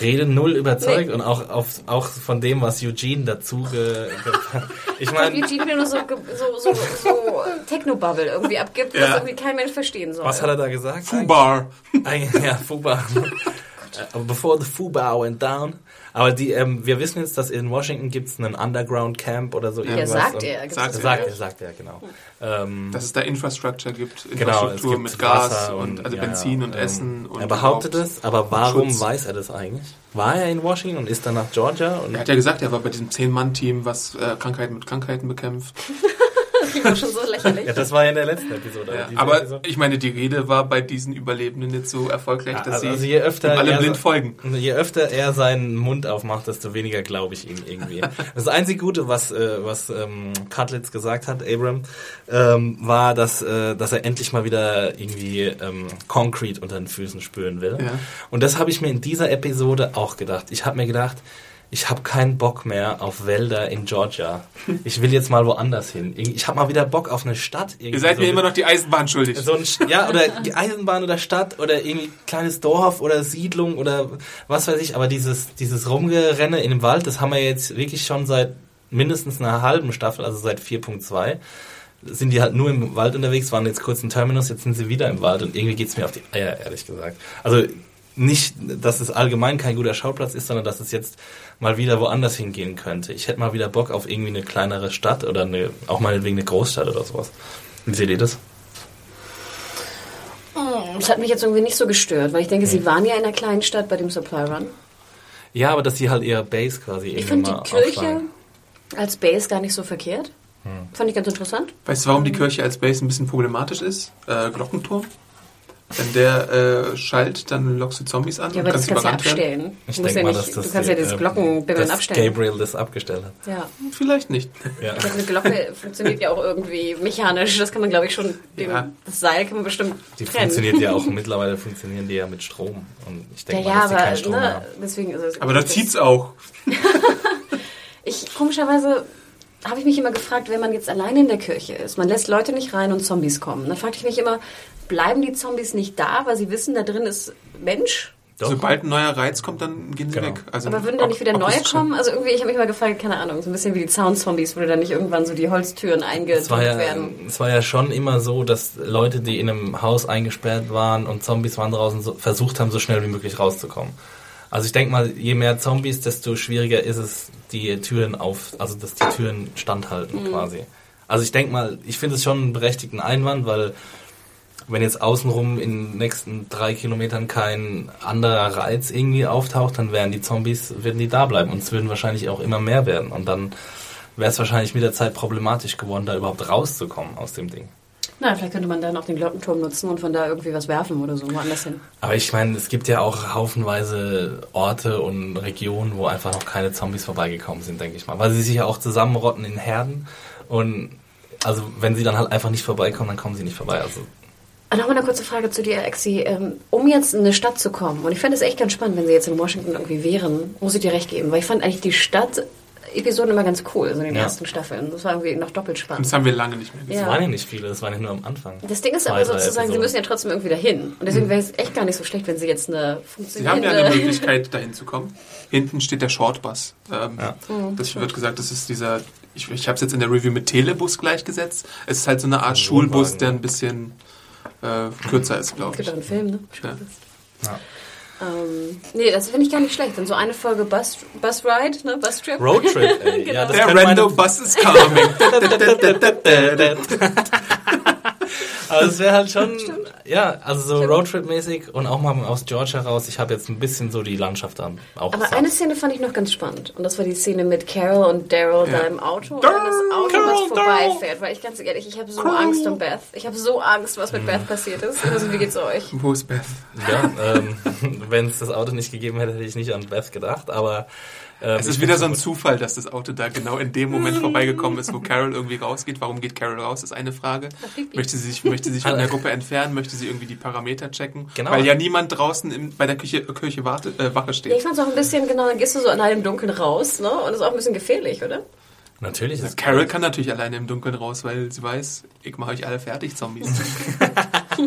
Rede null überzeugt Nee. und auch, auf, auch von dem, was Eugene dazu ge, ge Ich meine, Eugene wieder nur so, so, so, so Technobubble irgendwie abgibt, was Ja. irgendwie kein Mensch verstehen soll. was hat er da gesagt? Fubar. Eigentlich- Ja, Fuba. Aber bevor the Fuba went down. Aber die, ähm, wir wissen jetzt, dass in Washington gibt es einen Underground Camp oder so irgendwas. sagt und- er. Sagt gibt's Sagt er. er, sagt er, genau. Ähm, Dass es da Infrastructure gibt, Genau, Infrastruktur gibt mit Gas Wasser und, also ja, Benzin ja, und ähm, Essen. Und er behauptet es, aber warum Schutz. weiß er das eigentlich? War er in Washington und ist dann nach Georgia? Und Er hat ja gesagt, er war bei diesem Zehn-Mann-Team, was äh, Krankheiten mit Krankheiten bekämpft. Das war schon so lächerlich. ja, das war ja in der letzten Episode. Ja, aber Episode- ich meine, die Rede war bei diesen Überlebenden jetzt so erfolgreich, dass also, sie je öfter ihm alle blind so- folgen. Je öfter er seinen Mund aufmacht, desto weniger glaube ich ihm irgendwie. Das einzige Gute, was, äh, was ähm, Cutlitz gesagt hat, Abram, ähm, war, dass, äh, dass er endlich mal wieder irgendwie ähm, Concrete unter den Füßen spüren will. Ja. Und das habe ich mir in dieser Episode auch gedacht. Ich habe mir gedacht, ich habe keinen Bock mehr auf Wälder in Georgia. Ich will jetzt mal woanders hin. Ich habe mal wieder Bock auf eine Stadt. Ihr seid so mir immer noch die Eisenbahn schuldig. so ein, ja, oder die Eisenbahn oder Stadt oder irgendwie kleines Dorf oder Siedlung oder was weiß ich. Aber dieses, dieses Rumgerenne in dem Wald, das haben wir jetzt wirklich schon seit mindestens einer halben Staffel, also seit 4.2. Sind die halt nur im Wald unterwegs, waren jetzt kurz im Terminus, jetzt sind sie wieder im Wald und irgendwie geht's mir auf die Eier, ehrlich gesagt. Also nicht, dass es allgemein kein guter Schauplatz ist, sondern dass es jetzt mal wieder woanders hingehen könnte. Ich hätte mal wieder Bock auf irgendwie eine kleinere Stadt oder eine, auch meinetwegen eine Großstadt oder sowas. Wie seht ihr das? Das hat mich jetzt irgendwie nicht so gestört, weil ich denke, sie waren ja in einer kleinen Stadt bei dem Supply Run. Ja, aber dass sie halt ihre Base quasi Ich finde die Kirche aufschlagen. als Base gar nicht so verkehrt. Fand ich ganz interessant. Weißt du, warum die Kirche als Base ein bisschen problematisch ist? Äh, Glockenturm. Wenn der äh, schallt, dann lockst du Zombies an Ja, und aber das kannst ja überrannt werden. abstellen. Ich denke ja mal, nicht, dass das du kannst ja die, das äh, Glockenbimmern dass abstellen. Gabriel das abgestellt hat. Ja. Vielleicht nicht. Ja. Ich glaube, eine Glocke funktioniert ja auch irgendwie mechanisch. Das kann man, glaube ich, schon. Dem, Ja. Das Seil kann man bestimmt Die trennen. funktioniert ja auch mittlerweile funktionieren die ja mit Strom. Und ich Ja, denke ja, mal, dass die keinen aber Strom ne, mehr haben. deswegen ist es. Aber da zieht's auch. Ich komischerweise habe ich mich immer gefragt, wenn man jetzt alleine in der Kirche ist, man lässt Leute nicht rein und Zombies kommen. Dann fragte ich mich immer, bleiben die Zombies nicht da, weil sie wissen, da drin ist Mensch? Doch. Sobald ein neuer Reiz kommt, dann gehen sie Genau. weg. Also Aber würden da nicht wieder neue kommen? Also irgendwie, ich habe mich mal gefragt, keine Ahnung, so ein bisschen wie die Zaunzombies, wo da nicht irgendwann so die Holztüren war, ja, werden. es war ja schon immer so, dass Leute, die in einem Haus eingesperrt waren und Zombies waren draußen, so, versucht haben, so schnell wie möglich rauszukommen. Also ich denke mal, je mehr Zombies, desto schwieriger ist es, die Türen auf, also dass die Türen standhalten Mhm. quasi. Also ich denke mal, ich finde es schon einen berechtigten Einwand, weil wenn jetzt außenrum in den nächsten drei Kilometern kein anderer Reiz irgendwie auftaucht, dann werden die Zombies, werden die da bleiben und es würden wahrscheinlich auch immer mehr werden und dann wäre es wahrscheinlich mit der Zeit problematisch geworden, da überhaupt rauszukommen aus dem Ding. Na, vielleicht könnte man dann auch den Glockenturm nutzen und von da irgendwie was werfen oder so, woanders hin. Aber ich meine, es gibt ja auch haufenweise Orte und Regionen, wo einfach noch keine Zombies vorbeigekommen sind, denke ich mal. Weil sie sich ja auch zusammenrotten in Herden und also wenn sie dann halt einfach nicht vorbeikommen, dann kommen sie nicht vorbei. Also Und Noch mal eine kurze Frage zu dir, Exi. Ähm, um jetzt in eine Stadt zu kommen, und ich fände es echt ganz spannend, wenn sie jetzt in Washington irgendwie wären, muss ich dir recht geben, weil ich fand eigentlich die Stadt-Episoden immer ganz cool, so in den Ja. ersten Staffeln. Das war irgendwie noch doppelt Und spannend. das haben wir lange nicht mehr gesehen. das waren ja nicht viele, das waren ja nur am Anfang. Das Ding ist aber sozusagen, sie Episoden. müssen ja trotzdem irgendwie dahin. Und deswegen wäre es echt gar nicht so schlecht, wenn sie jetzt eine Sie haben ja eine funktionierende... Möglichkeit, dahin zu kommen. Hinten steht der Shortbus. Ähm, Ja. Das wird gesagt, das ist dieser, ich, ich habe es jetzt in der Review mit Telebus gleichgesetzt. Es ist halt so eine Art Schulbus, Wohnwagen, der ein bisschen äh, kürzer ist, Es glaube gibt ich. auch einen Film, ne? Ja. Ja. Ähm, nee, das finde ich gar nicht schlecht. Dann so eine Folge Bus, Bus Ride, ne? Bus Trip. Roadtrip, ey. Ja, das Der Rando Bus is coming. aber es wäre halt schon, ja, also so Roadtrip-mäßig und auch mal aus Georgia raus. Ich habe jetzt ein bisschen so die Landschaft dann auch Aber satt. eine Szene fand ich noch ganz spannend. Und das war die Szene mit Carol und Daryl Ja. da im Auto. Und dann das Auto, Carol, was vorbeifährt. Weil ich ganz ehrlich, ich habe so Angst um Beth. Ich habe so Angst, was mit Beth passiert ist. Also, wie geht's euch? Wo ist Beth? Ja, ähm, wenn es das Auto nicht gegeben hätte, hätte ich nicht an Beth gedacht, aber ähm, Es ist wieder so ein Zufall, dass das Auto da genau in dem Moment vorbeigekommen ist, wo Carol irgendwie rausgeht. Warum geht Carol raus, ist eine Frage. Möchte sie sich, möchte sie sich von der Gruppe entfernen? Möchte sie irgendwie die Parameter checken? Genau. Weil ja niemand draußen im, bei der Küche, Kirche warte, äh, Wache Ja, ich steht. fand es auch ein bisschen, genau, dann gehst du so allein im Dunkeln raus, ne? Und das ist auch ein bisschen gefährlich, oder? Natürlich ist Carol kann natürlich alleine im Dunkeln raus, weil sie weiß, ich mache euch alle fertig, Zombies.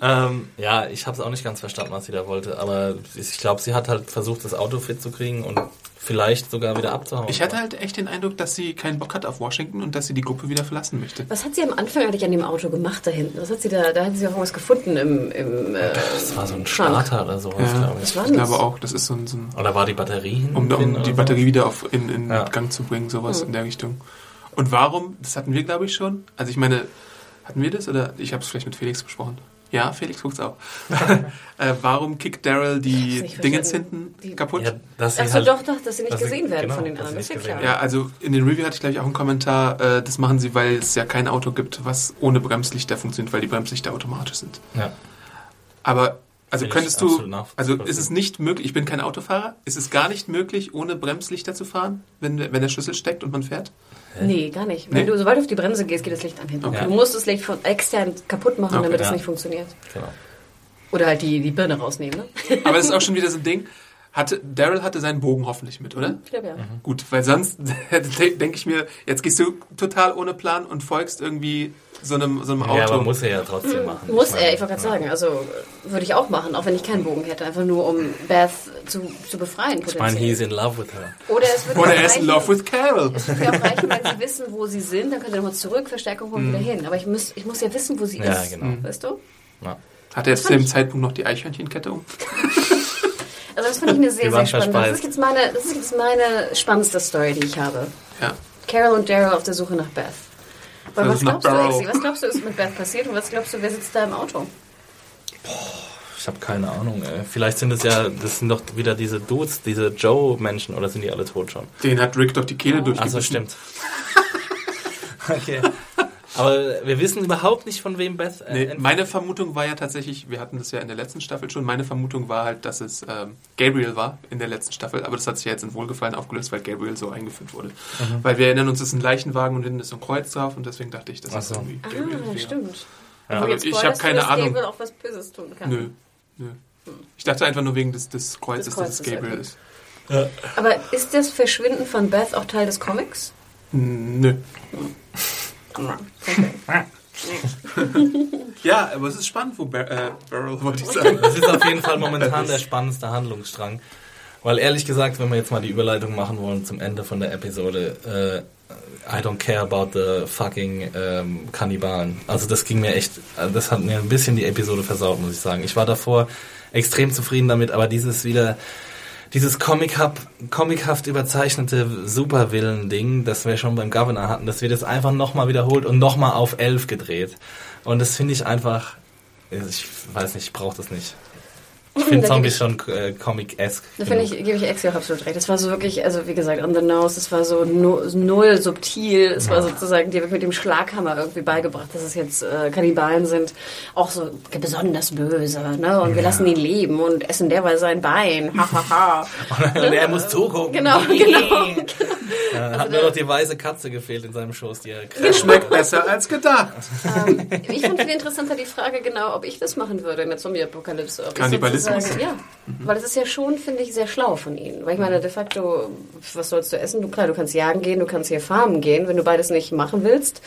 Ähm, ja, ich habe es auch nicht ganz verstanden, was sie da wollte, aber ich glaube, sie hat halt versucht, das Auto fit zu kriegen und vielleicht sogar wieder abzuhauen. Ich hatte halt echt den Eindruck, dass sie keinen Bock hat auf Washington und dass sie die Gruppe wieder verlassen möchte. Was hat sie am Anfang eigentlich an dem Auto gemacht da hinten? Was hat sie da, da hat sie auch irgendwas gefunden im, im äh, das war so ein. Starter oder sowas, Ja, glaube ich. Ich glaube das? auch, das ist so ein, so ein Oder war die Batterie hin? um, um die so? Batterie wieder auf, in, in Ja. Gang zu bringen, sowas in der Richtung. Und warum, das hatten wir glaube ich schon, also ich meine, hatten wir das oder ich habe es vielleicht mit Felix besprochen. Ja, Felix guckt's auch. äh, warum kickt Daryl die Dingens hinten Die- kaputt? Ja, dass sie Ach so, halt, doch, doch, dass sie nicht dass sie- gesehen werden genau, von den anderen. sie ist ja klar. Ja, also in den Review hatte ich gleich auch einen Kommentar, äh, das machen sie, weil es ja kein Auto gibt, was ohne Bremslichter funktioniert, weil die Bremslichter automatisch sind. ja. Aber also Finde könntest du, also ist es nicht möglich, ich bin kein Autofahrer, ist es gar nicht möglich, ohne Bremslichter zu fahren, wenn, wenn der Schlüssel steckt und man fährt? Nee, gar nicht. Nee? Wenn du, sobald du auf die Bremse gehst, geht das Licht an hinten. Okay. Du musst das Licht von extern kaputt machen, Okay, damit es ja. nicht funktioniert. Genau. Oder halt die, die Birne rausnehmen, ne? Aber das ist auch schon wieder so ein Ding. Hatte, Daryl hatte seinen Bogen hoffentlich mit, oder? Ich glaube ja. Gut, weil sonst denke ich mir, jetzt gehst du total ohne Plan und folgst irgendwie so einem, so einem Auto. Ja, aber muss er ja trotzdem machen. Muss meine, er, ich wollte gerade sagen. Also würde ich auch machen, auch wenn ich keinen Bogen hätte. Einfach nur, um Beth zu, zu befreien. Ich meine, he's in love with her. Oder es würde Oder auch er ist in love with Carol. Es würde auch reichen, wenn sie wissen, wo sie sind, dann könnt ihr nochmal zurück, Verstärkung holen, wieder hin. Aber ich muss, ich muss ja wissen, wo sie Mhm. Ja, ist. genau. Weißt du? Ja. Hat er jetzt zu dem Zeitpunkt noch die Eichhörnchenkette um? Also das finde ich eine sehr, sehr waren spannend. Das ist, jetzt meine, das ist jetzt meine spannendste Story, die ich habe. Ja. Carol und Daryl auf der Suche nach Beth. Aber was nach glaubst du, Barrow. Exi? Was glaubst du, ist mit Beth passiert? Und was glaubst du, wer sitzt da im Auto? Ich habe keine Ahnung. Ey. Vielleicht sind es ja, das sind doch wieder diese Dudes, diese Joe-Menschen, oder sind die alle tot schon? Den hat Rick doch die Kehle Ach durchgebissen. so, stimmt. okay. Aber wir wissen überhaupt nicht, von wem Beth äh, Nee, meine Vermutung war ja tatsächlich, wir hatten das ja in der letzten Staffel schon, meine Vermutung war halt, dass es ähm, Gabriel war in der letzten Staffel, aber das hat sich ja jetzt in Wohlgefallen aufgelöst, weil Gabriel so eingeführt wurde. Mhm. Weil wir erinnern uns, es ist ein Leichenwagen und hinten ist so ein Kreuz drauf und deswegen dachte ich, es so. irgendwie Gabriel Ah, stimmt. Ja. Aber jetzt ich spoilerst hab keine dass Ahnung. Gabriel auch was Böses tun kann. Nö, nö. Ich dachte einfach nur wegen des, des Kreuzes, Des dass es Gabriel ist. Aber ist das Verschwinden von Beth auch Teil des Comics? Nö. Okay. Ja, aber es ist spannend, wo Bar äh, Barrel, wollte ich sagen. Das ist auf jeden Fall momentan der spannendste Handlungsstrang. Weil ehrlich gesagt, wenn wir jetzt mal die Überleitung machen wollen zum Ende von der Episode, äh, I don't care about the fucking ähm, Kannibalen. Also das ging mir echt, also das hat mir ein bisschen die Episode versaut, muss ich sagen. Ich war davor extrem zufrieden damit, aber dieses wieder, dieses comichaft überzeichnete Supervillen-Ding, das wir schon beim Governor hatten, das wird jetzt einfach nochmal wiederholt und nochmal auf elf gedreht. Und das finde ich einfach, ich weiß nicht, ich brauche das nicht. Ich finde Zombies schon äh, Comic-esque. Da finde ich, gebe ich Exi auch absolut recht. Das war so wirklich, also wie gesagt, on the nose, das war so no, null subtil. Es war sozusagen dir wirklich mit dem Schlaghammer irgendwie beigebracht, dass es jetzt äh, Kannibalen sind. Auch so besonders böse, ne? Und wir lassen ihn leben und essen derweil sein Bein. Ha, ha, ha. Und er muss zugucken. Genau, genau. Ja, hat nur noch die weiße Katze gefehlt in seinem Schoß, die er Es schmeckt besser als gedacht. Ähm, ich fand viel interessanter die Frage genau, ob ich das machen würde in der Zombie-Apokalypse. Kannibalismus? Sozusagen- Ja, weil es ist ja schon, finde ich, sehr schlau von ihnen. Weil ich meine, de facto, was sollst du essen? Du, klar, du kannst jagen gehen, du kannst hier farmen gehen. Wenn du beides nicht machen willst,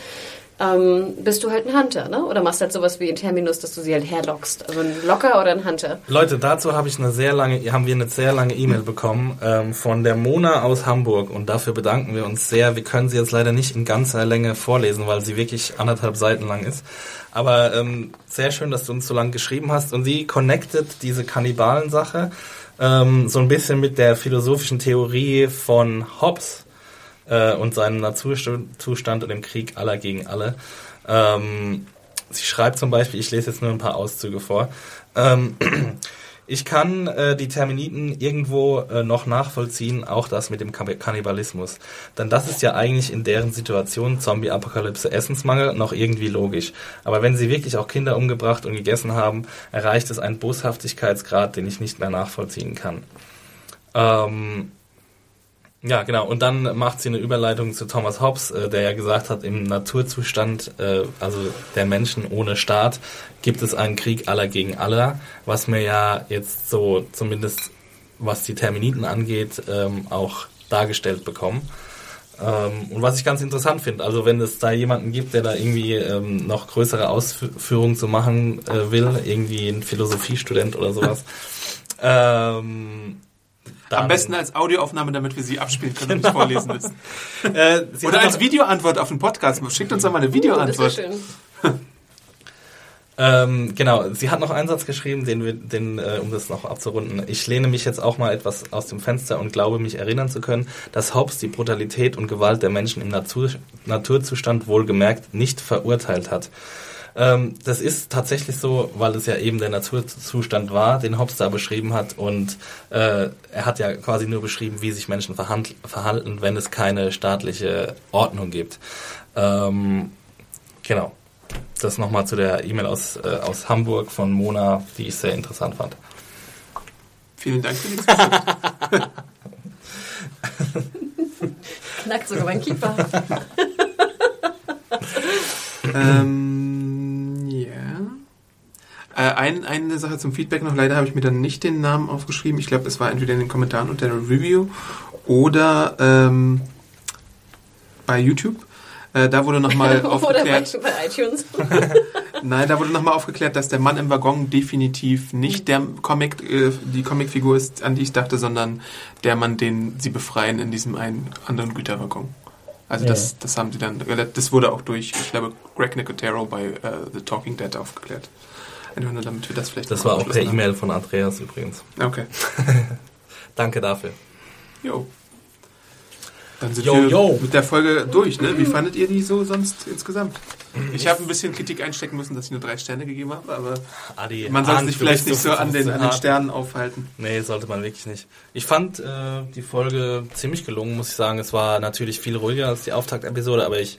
ähm, bist du halt ein Hunter, ne? Oder machst halt sowas wie in Terminus, dass du sie halt herlockst. Also ein Locker oder ein Hunter. Leute, dazu habe ich eine sehr lange, haben wir eine sehr lange E-Mail bekommen ähm, von der Mona aus Hamburg und dafür bedanken wir uns sehr. Wir können sie jetzt leider nicht in ganzer Länge vorlesen, weil sie wirklich anderthalb Seiten lang ist. Aber ähm, sehr schön, dass du uns so lange geschrieben hast und sie connectet diese Kannibalen-Sache ähm, so ein bisschen mit der philosophischen Theorie von Hobbes äh, und seinem Naturzustand und dem Krieg aller gegen alle. Ähm, sie schreibt zum Beispiel, ich lese jetzt nur ein paar Auszüge vor. Ähm, ich kann äh, die Terminiten irgendwo äh, noch nachvollziehen, auch das mit dem Kann- Kannibalismus. Denn das ist ja eigentlich in deren Situation Zombie-Apokalypse Essensmangel noch irgendwie logisch. Aber wenn sie wirklich auch Kinder umgebracht und gegessen haben, erreicht es einen Boshaftigkeitsgrad, den ich nicht mehr nachvollziehen kann. Ähm, ja, genau. Und dann macht sie eine Überleitung zu Thomas Hobbes, äh, der ja gesagt hat, im Naturzustand, äh, also der Menschen ohne Staat, gibt es einen Krieg aller gegen aller, was mir ja jetzt so zumindest was die Terminiten angeht, ähm, auch dargestellt bekommen. Ähm, und was ich ganz interessant finde, also wenn es da jemanden gibt, der da irgendwie ähm, noch größere Ausführungen zu machen äh, will, irgendwie ein Philosophiestudent oder sowas, ähm, Am dann- besten als Audioaufnahme, damit wir sie abspielen können und nicht Genau. vorlesen müssen. Äh, sie Oder als Videoantwort auf den Podcast. Schickt uns doch mal eine Uh, Videoantwort. schön. Ähm, genau, sie hat noch einen Satz geschrieben, den wir, den, äh, um das noch abzurunden. Ich lehne mich jetzt auch mal etwas aus dem Fenster und glaube, mich erinnern zu können, dass Hobbes die Brutalität und Gewalt der Menschen im Natur, Naturzustand wohlgemerkt nicht verurteilt hat. Ähm, das ist tatsächlich so, weil es ja eben der Naturzustand war, den Hobbes da beschrieben hat und äh, er hat ja quasi nur beschrieben, wie sich Menschen verhalten, wenn es keine staatliche Ordnung gibt. Ähm, genau. Das nochmal zu der E-Mail aus, äh, aus Hamburg von Mona, die ich sehr interessant fand. Vielen Dank für die Diskussion. Knackt sogar mein Kiefer. ähm. Äh, ein, eine Sache zum Feedback noch. Leider habe ich mir dann nicht den Namen aufgeschrieben. Ich glaube, es war entweder in den Kommentaren unter der Review oder ähm, bei YouTube. Äh, da wurde nochmal Oder bei, aufgeklärt. bei iTunes. Nein, da wurde nochmal aufgeklärt, dass der Mann im Waggon definitiv nicht der Comic, äh, die Comicfigur ist, an die ich dachte, sondern der Mann, den sie befreien in diesem einen anderen Güterwaggon. Also das, das haben sie dann, das wurde auch durch, ich glaube, Greg Nicotero bei äh, The Talking Dead aufgeklärt. Einfach nur, damit wir das vielleicht Das war auch per E-Mail von Andreas übrigens. Okay. Danke dafür. Jo. Dann sind Jo, wir jo. mit der Folge durch, ne? Wie fandet ihr die so sonst insgesamt? Ich habe ein bisschen Kritik einstecken müssen, dass ich nur drei Sterne gegeben habe, aber Adi, man soll Arndt, sich vielleicht nicht so an den, an den. Sternen aufhalten. Nee, sollte man wirklich nicht. Ich fand äh, die Folge ziemlich gelungen, muss ich sagen. Es war natürlich viel ruhiger als die Auftaktepisode, aber ich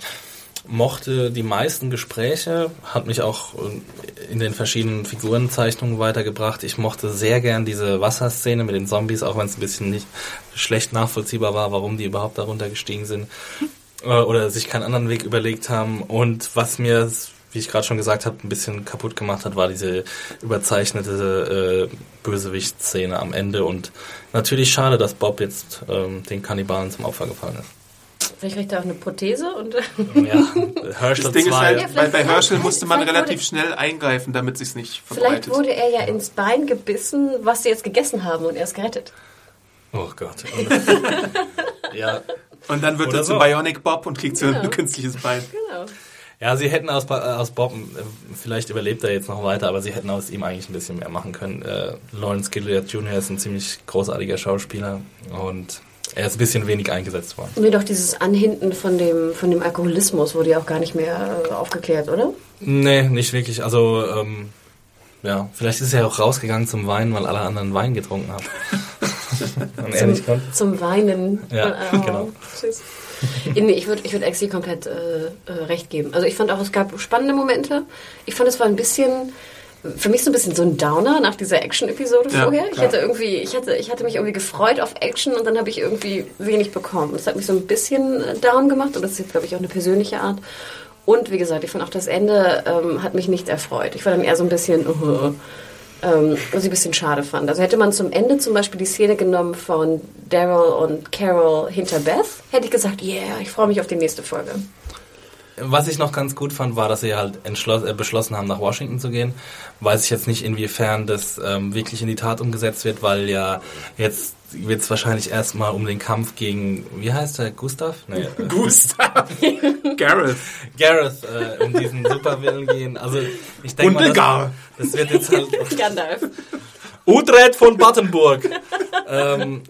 mochte die meisten Gespräche, hat mich auch äh, in den verschiedenen Figurenzeichnungen weitergebracht. Ich mochte sehr gern diese Wasserszene mit den Zombies, auch wenn es ein bisschen nicht schlecht nachvollziehbar war, warum die überhaupt darunter gestiegen sind äh, oder sich keinen anderen Weg überlegt haben. Und was mir, wie ich gerade schon gesagt habe, ein bisschen kaputt gemacht hat, war diese überzeichnete äh, Bösewicht-Szene am Ende. Und natürlich schade, dass Bob jetzt ähm, den Kannibalen zum Opfer gefallen ist. Vielleicht kriegt er auch eine Prothese und. Ja, Herschel Das Ding ist 2. halt, Ja, weil vielleicht- bei Herschel vielleicht- musste man vielleicht relativ schnell eingreifen, damit sich's nicht Vielleicht verbreitet. wurde er ja ins Bein gebissen, was sie jetzt gegessen haben und er ist gerettet. Oh Gott. ja. Und dann wird Oder er zu so. Bionic Bob und kriegt so Genau. ein künstliches Bein. Genau. Ja, sie hätten aus, aus Bob, äh, vielleicht überlebt er jetzt noch weiter, aber sie hätten aus ihm eigentlich ein bisschen mehr machen können. Äh, Lawrence Gilliard Jr. ist ein ziemlich großartiger Schauspieler und er ist ein bisschen wenig eingesetzt worden. Mir doch dieses Anhinten von dem, von dem Alkoholismus wurde ja auch gar nicht mehr äh, aufgeklärt, oder? Nee, nicht wirklich. Also, ähm, ja, vielleicht ist er auch rausgegangen zum Weinen, weil alle anderen Wein getrunken haben. Und er nicht konnte. Zum Weinen. Ja, Oh, genau. tschüss. Nee, ich würde ich würd Exi komplett äh, äh, recht geben. Also ich fand auch, es gab spannende Momente. Ich fand, es war ein bisschen, für mich so ein bisschen so ein Downer nach dieser Action-Episode Ja, vorher. Ich hatte irgendwie, ich hatte, ich hatte mich irgendwie gefreut auf Action und dann habe ich irgendwie wenig bekommen. Das hat mich so ein bisschen äh, down gemacht und das ist glaube ich, auch eine persönliche Art. Und wie gesagt, ich fand auch das Ende ähm, hat mich nicht erfreut. Ich war dann eher so ein bisschen, uh, ähm, was ich ein bisschen schade fand. Also hätte man zum Ende zum Beispiel die Szene genommen von Daryl und Carol hinter Beth, hätte ich gesagt, yeah, ich freue mich auf die nächste Folge. Was ich noch ganz gut fand, war, dass sie halt entschloss, äh, beschlossen haben, nach Washington zu gehen. Weiß ich jetzt nicht, inwiefern das ähm, wirklich in die Tat umgesetzt wird, weil ja jetzt wird es wahrscheinlich erstmal um den Kampf gegen, wie heißt er, Gustav? Nee, äh, Gustav. Gareth. Gareth, äh, um diesen Superwillen gehen. Also ich denke mal, das, das wird jetzt halt Gandalf. Utrecht von Battenburg. ähm,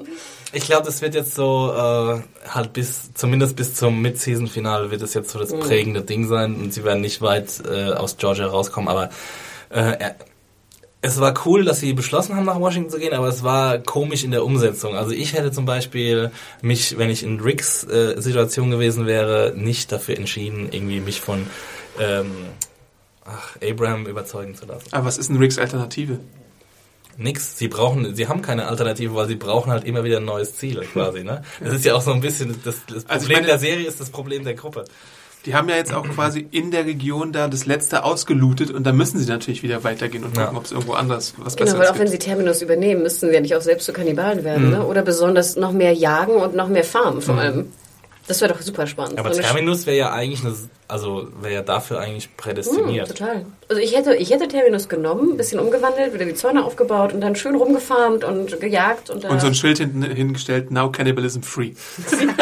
ich glaube, das wird jetzt so äh, halt bis, zumindest bis zum Mid-Season-Finale wird es jetzt so das prägende Ding sein und sie werden nicht weit äh, aus Georgia rauskommen, aber äh, er- es war cool, dass sie beschlossen haben, nach Washington zu gehen, aber es war komisch in der Umsetzung. Also ich hätte zum Beispiel mich, wenn ich in Ricks äh, Situation gewesen wäre, nicht dafür entschieden, irgendwie mich von ähm, ach, Abraham überzeugen zu lassen. Aber was ist denn Ricks Alternative? Nix. Sie brauchen, sie haben keine Alternative, weil sie brauchen halt immer wieder ein neues Ziel, quasi, ne? Das ist ja auch so ein bisschen, das, das Problem Also meine- der Serie ist das Problem der Gruppe. Die haben ja jetzt auch quasi in der Region da das letzte ausgelootet und da müssen sie natürlich wieder weitergehen und gucken, Ja. ob es irgendwo anders was Genau, weil Besseres auch wenn gibt. sie Terminus übernehmen, müssten sie ja nicht auch selbst zu Kannibalen werden, ne? Oder besonders noch mehr jagen und noch mehr farmen vor allem. Das wäre doch super spannend. Aber So Terminus wäre ja eigentlich, eine, also wäre ja dafür eigentlich prädestiniert. total. Also ich hätte, ich hätte Terminus genommen, ein bisschen umgewandelt, wieder die Zäune aufgebaut und dann schön rumgefarmt und gejagt und, Und so ein Schild hinten hingestellt, now cannibalism free. genau,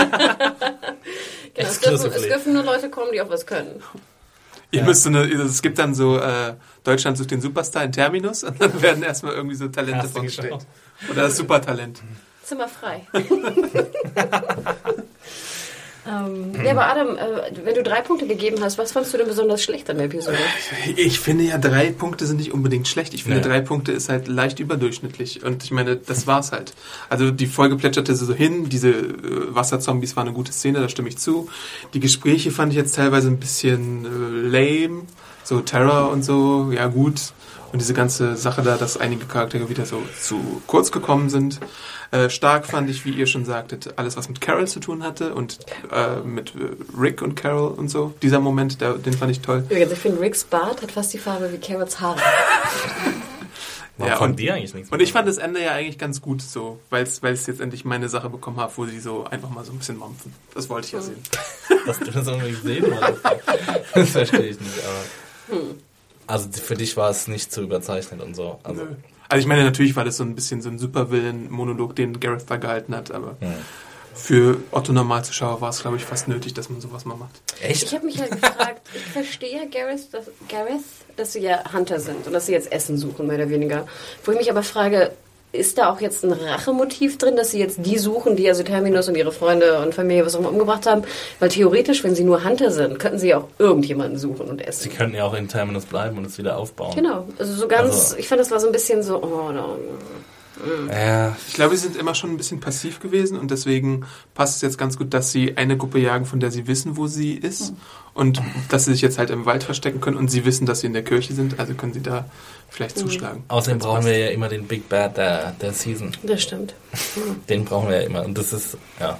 es, dürfen, es dürfen nur Leute kommen, die auch was können. Ihr müsst so eine, es gibt dann so, äh, Deutschland sucht den Superstar in Terminus und dann werden erstmal irgendwie so Talente vorgestellt. Oder das Supertalent. Zimmer frei. Ähm, ja, aber Adam, äh, wenn du drei Punkte gegeben hast, was fandst du denn besonders schlecht an der Episode? Ich finde ja, drei Punkte sind nicht unbedingt schlecht. Ich finde, Ja. drei Punkte ist halt leicht überdurchschnittlich. Und ich meine, das war's halt. Also die Folge plätscherte so hin. Diese äh, Wasserzombies waren eine gute Szene, da stimme ich zu. Die Gespräche fand ich jetzt teilweise ein bisschen äh, lame. So Terror und so, ja gut. Und diese ganze Sache da, dass einige Charaktere wieder so zu kurz gekommen sind. Äh, stark fand ich, wie ihr schon sagtet, alles, was mit Carol zu tun hatte und äh, mit äh, Rick und Carol und so. Dieser Moment, der, den fand ich toll. Übrigens, ich finde, Ricks Bart hat fast die Farbe wie Carols Haare. Warum Ja, und- die eigentlich nichts Und ich fand das Ende ja eigentlich ganz gut so, weil es jetzt endlich meine Sache bekommen habe, wo sie so einfach mal so ein bisschen mampfen. Das wollte ich ja sehen. dass du das unbedingt sehen wolltest. Das verstehe ich nicht, aber. Also für dich war es nicht zu überzeichnet und so. Also, Nö. Also ich meine, natürlich war das so ein bisschen so ein Supervillain-Monolog, den Gareth da gehalten hat, aber für Otto Normalzuschauer war es, glaube ich, fast nötig, dass man sowas mal macht. echt? Ich habe mich halt gefragt, ich verstehe ja Gareth, dass, Gareth, dass sie ja Hunter sind und dass sie jetzt Essen suchen, mehr oder weniger. Wo ich mich aber frage, ist da auch jetzt ein Rachemotiv drin, dass sie jetzt die suchen, die also Terminus und ihre Freunde und Familie was auch immer umgebracht haben? Weil theoretisch, wenn sie nur Hunter sind, könnten sie ja auch irgendjemanden suchen und Sie essen. könnten ja auch in Terminus bleiben und es wieder aufbauen. Genau, also so ganz, Also- ich fand das war so ein bisschen so, oh no. Ja, Ich glaube, sie sind immer schon ein bisschen passiv gewesen und deswegen passt es jetzt ganz gut, dass sie eine Gruppe jagen, von der sie wissen, wo sie ist und dass sie sich jetzt halt im Wald verstecken können und sie wissen, dass sie in der Kirche sind, also können sie da vielleicht zuschlagen. außerdem Wenn's brauchen passt. wir ja immer den Big Bad der, der Season. Das stimmt. Den brauchen wir ja immer. Und das ist, ja,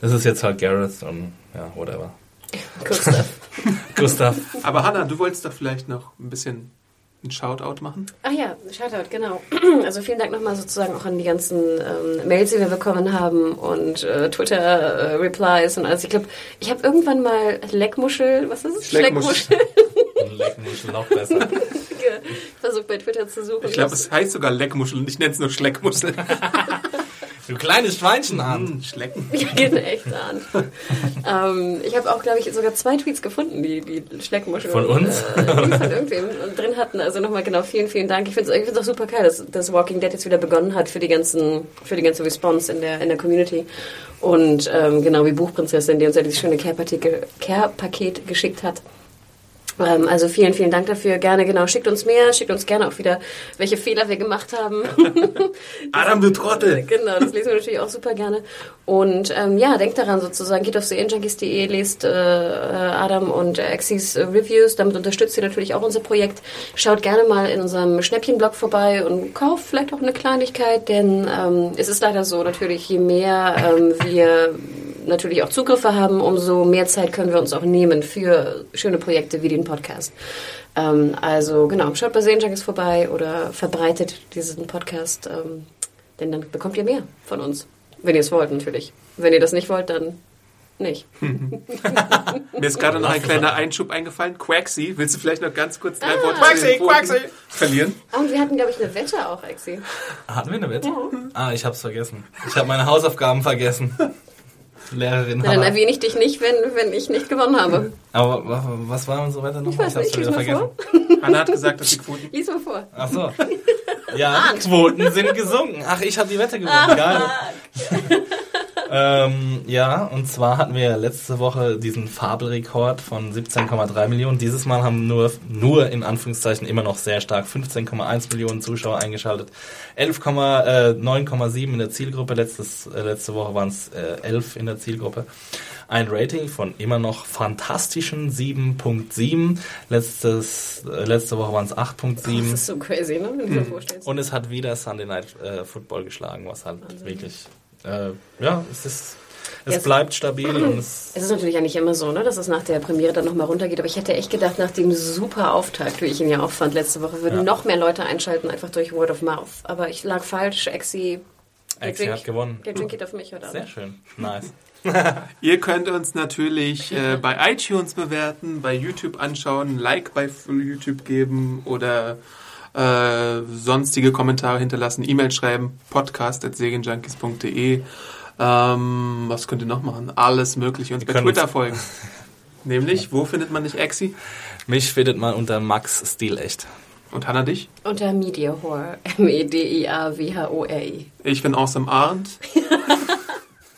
das ist jetzt halt Gareth und ja, whatever. Gustav. Gustav. Aber Hannah, du wolltest doch vielleicht noch ein bisschen ein Shoutout machen? Ach ja, Shoutout, genau. Also vielen Dank nochmal sozusagen auch an die ganzen ähm, Mails, die wir bekommen haben und äh, Twitter-Replies und alles. Ich glaube, ich habe irgendwann mal Leckmuschel, was ist es? Schleckmuschel. Leckmuschel noch besser. versucht bei Twitter zu suchen. Ich glaube, es heißt sogar Leckmuschel und ich nenne es nur Schleckmuschel. Du kleines Schweinchen an. Hm, Schlecken. Ja, geht echt an. ähm, ich habe auch, glaube ich, sogar zwei Tweets gefunden, die die Schleckmuschel Von uns? äh, von irgendwem drin hatten. Also nochmal genau vielen, vielen Dank. Ich finde es auch super geil, dass, dass Walking Dead jetzt wieder begonnen hat für die ganzen, für die ganze Response in der in der Community. Und ähm, genau wie Buchprinzessin, die uns ja dieses schöne Care-Paket Care-Paket geschickt hat. Ähm, also vielen, vielen Dank dafür. Gerne, genau. Schickt uns mehr, schickt uns gerne auch wieder, welche Fehler wir gemacht haben. Adam, du Trottel! Genau, das lesen wir natürlich auch super gerne. Und ähm, ja, denkt daran sozusagen, geht auf serienjunkies.de, lest äh, Adam und Axis äh, Reviews, damit unterstützt ihr natürlich auch unser Projekt. Schaut gerne mal in unserem Schnäppchenblog vorbei und kauft vielleicht auch eine Kleinigkeit, denn ähm, es ist leider so, natürlich, je mehr ähm, wir natürlich auch Zugriffe haben, umso mehr Zeit können wir uns auch nehmen für schöne Projekte wie den Podcast. Ähm, also genau, schaut bei Serienjunkies vorbei oder verbreitet diesen Podcast. Ähm, denn dann bekommt ihr mehr von uns. Wenn ihr es wollt, natürlich. Wenn ihr das nicht wollt, dann nicht. Mir ist gerade noch ein kleiner Einschub eingefallen. Quaxi, willst du vielleicht noch ganz kurz drei Ah. Worte Quaxi, Quaxi. verlieren? Ah, und wir hatten, glaube ich, eine Wette auch, Exi. Hatten wir eine Wette? Ah, ich hab's vergessen. Ich habe meine Hausaufgaben vergessen. Lehrerin Na, dann erwähne ich dich nicht, wenn, wenn ich nicht gewonnen habe. Aber wa- was war unsere Wette nochmal? weiß nicht, schon lies wieder vergessen. Hanna hat gesagt, dass die Quoten... Lies mal vor. Ach so. Ja, die Quoten sind gesunken. Ach, ich habe die Wette gewonnen. Geil. ähm, ja, und zwar hatten wir letzte Woche diesen Fabelrekord von 17,3 Millionen. Dieses Mal haben nur, nur in Anführungszeichen immer noch sehr stark 15,1 Millionen Zuschauer eingeschaltet. 11, äh, 9,7 in der Zielgruppe. Letztes, äh, letzte Woche waren es äh, 11 in der Zielgruppe. Ein Rating von immer noch fantastischen 7.7. Letztes, äh, letzte Woche waren es 8.7. Das ist so crazy, ne? Wenn du dir vorstellst. Und es hat wieder Sunday Night äh, Football geschlagen, was halt wirklich, äh, ja, es ist, es Jetzt- bleibt stabil und es, Es ist natürlich eigentlich immer so, ne, dass es nach der Premiere dann nochmal runtergeht. Aber ich hätte echt gedacht, nach dem super Auftakt, wie ich ihn ja auch fand letzte Woche, würden Ja. noch mehr Leute einschalten, einfach durch Word of Mouth. Aber ich lag falsch. Exi, Exi hat gewonnen. Der Drink geht auf mich heute Sehr Abend. schön, nice. Ihr könnt uns natürlich äh, bei iTunes bewerten, bei YouTube anschauen, ein Like bei YouTube geben oder äh, sonstige Kommentare hinterlassen, E-Mail schreiben, podcast.segenjunkies.de. Ähm, was könnt ihr noch machen? Alles mögliche. Uns bei Twitter uns- folgen. Nämlich, wo findet man dich, Exi? Mich findet man unter Max Stilecht. Und Hanna dich? Unter Mediahore. E M-E-D-I-A-W-H-O-R-I. Ich bin Awesome Arndt.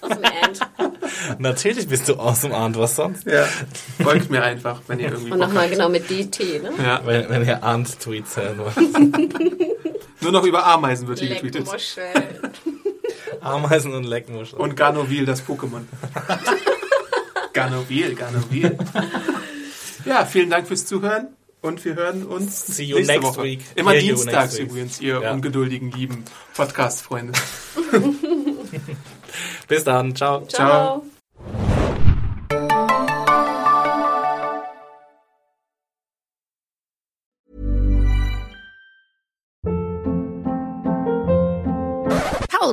Aus dem End. Natürlich bist du awesome Arndt, was sonst? Ja. Folgt mir einfach, wenn ihr irgendwie Und nochmal genau mit DT, ne? Ja. Wenn, wenn ihr Arndt-Tweets hören wollt. Nur noch über Ameisen wird hier getweetet. Leckmuschel. Ameisen und Leckmuscheln. Und Garnovil, das Pokémon. Garnovil, Garnovil. Ja, vielen Dank fürs Zuhören und wir hören uns See you nächste next Woche. week. Immer Hear you dienstags übrigens, ihr Ja. ungeduldigen, lieben Podcast-Freunde. Bis dann, ciao. Ciao.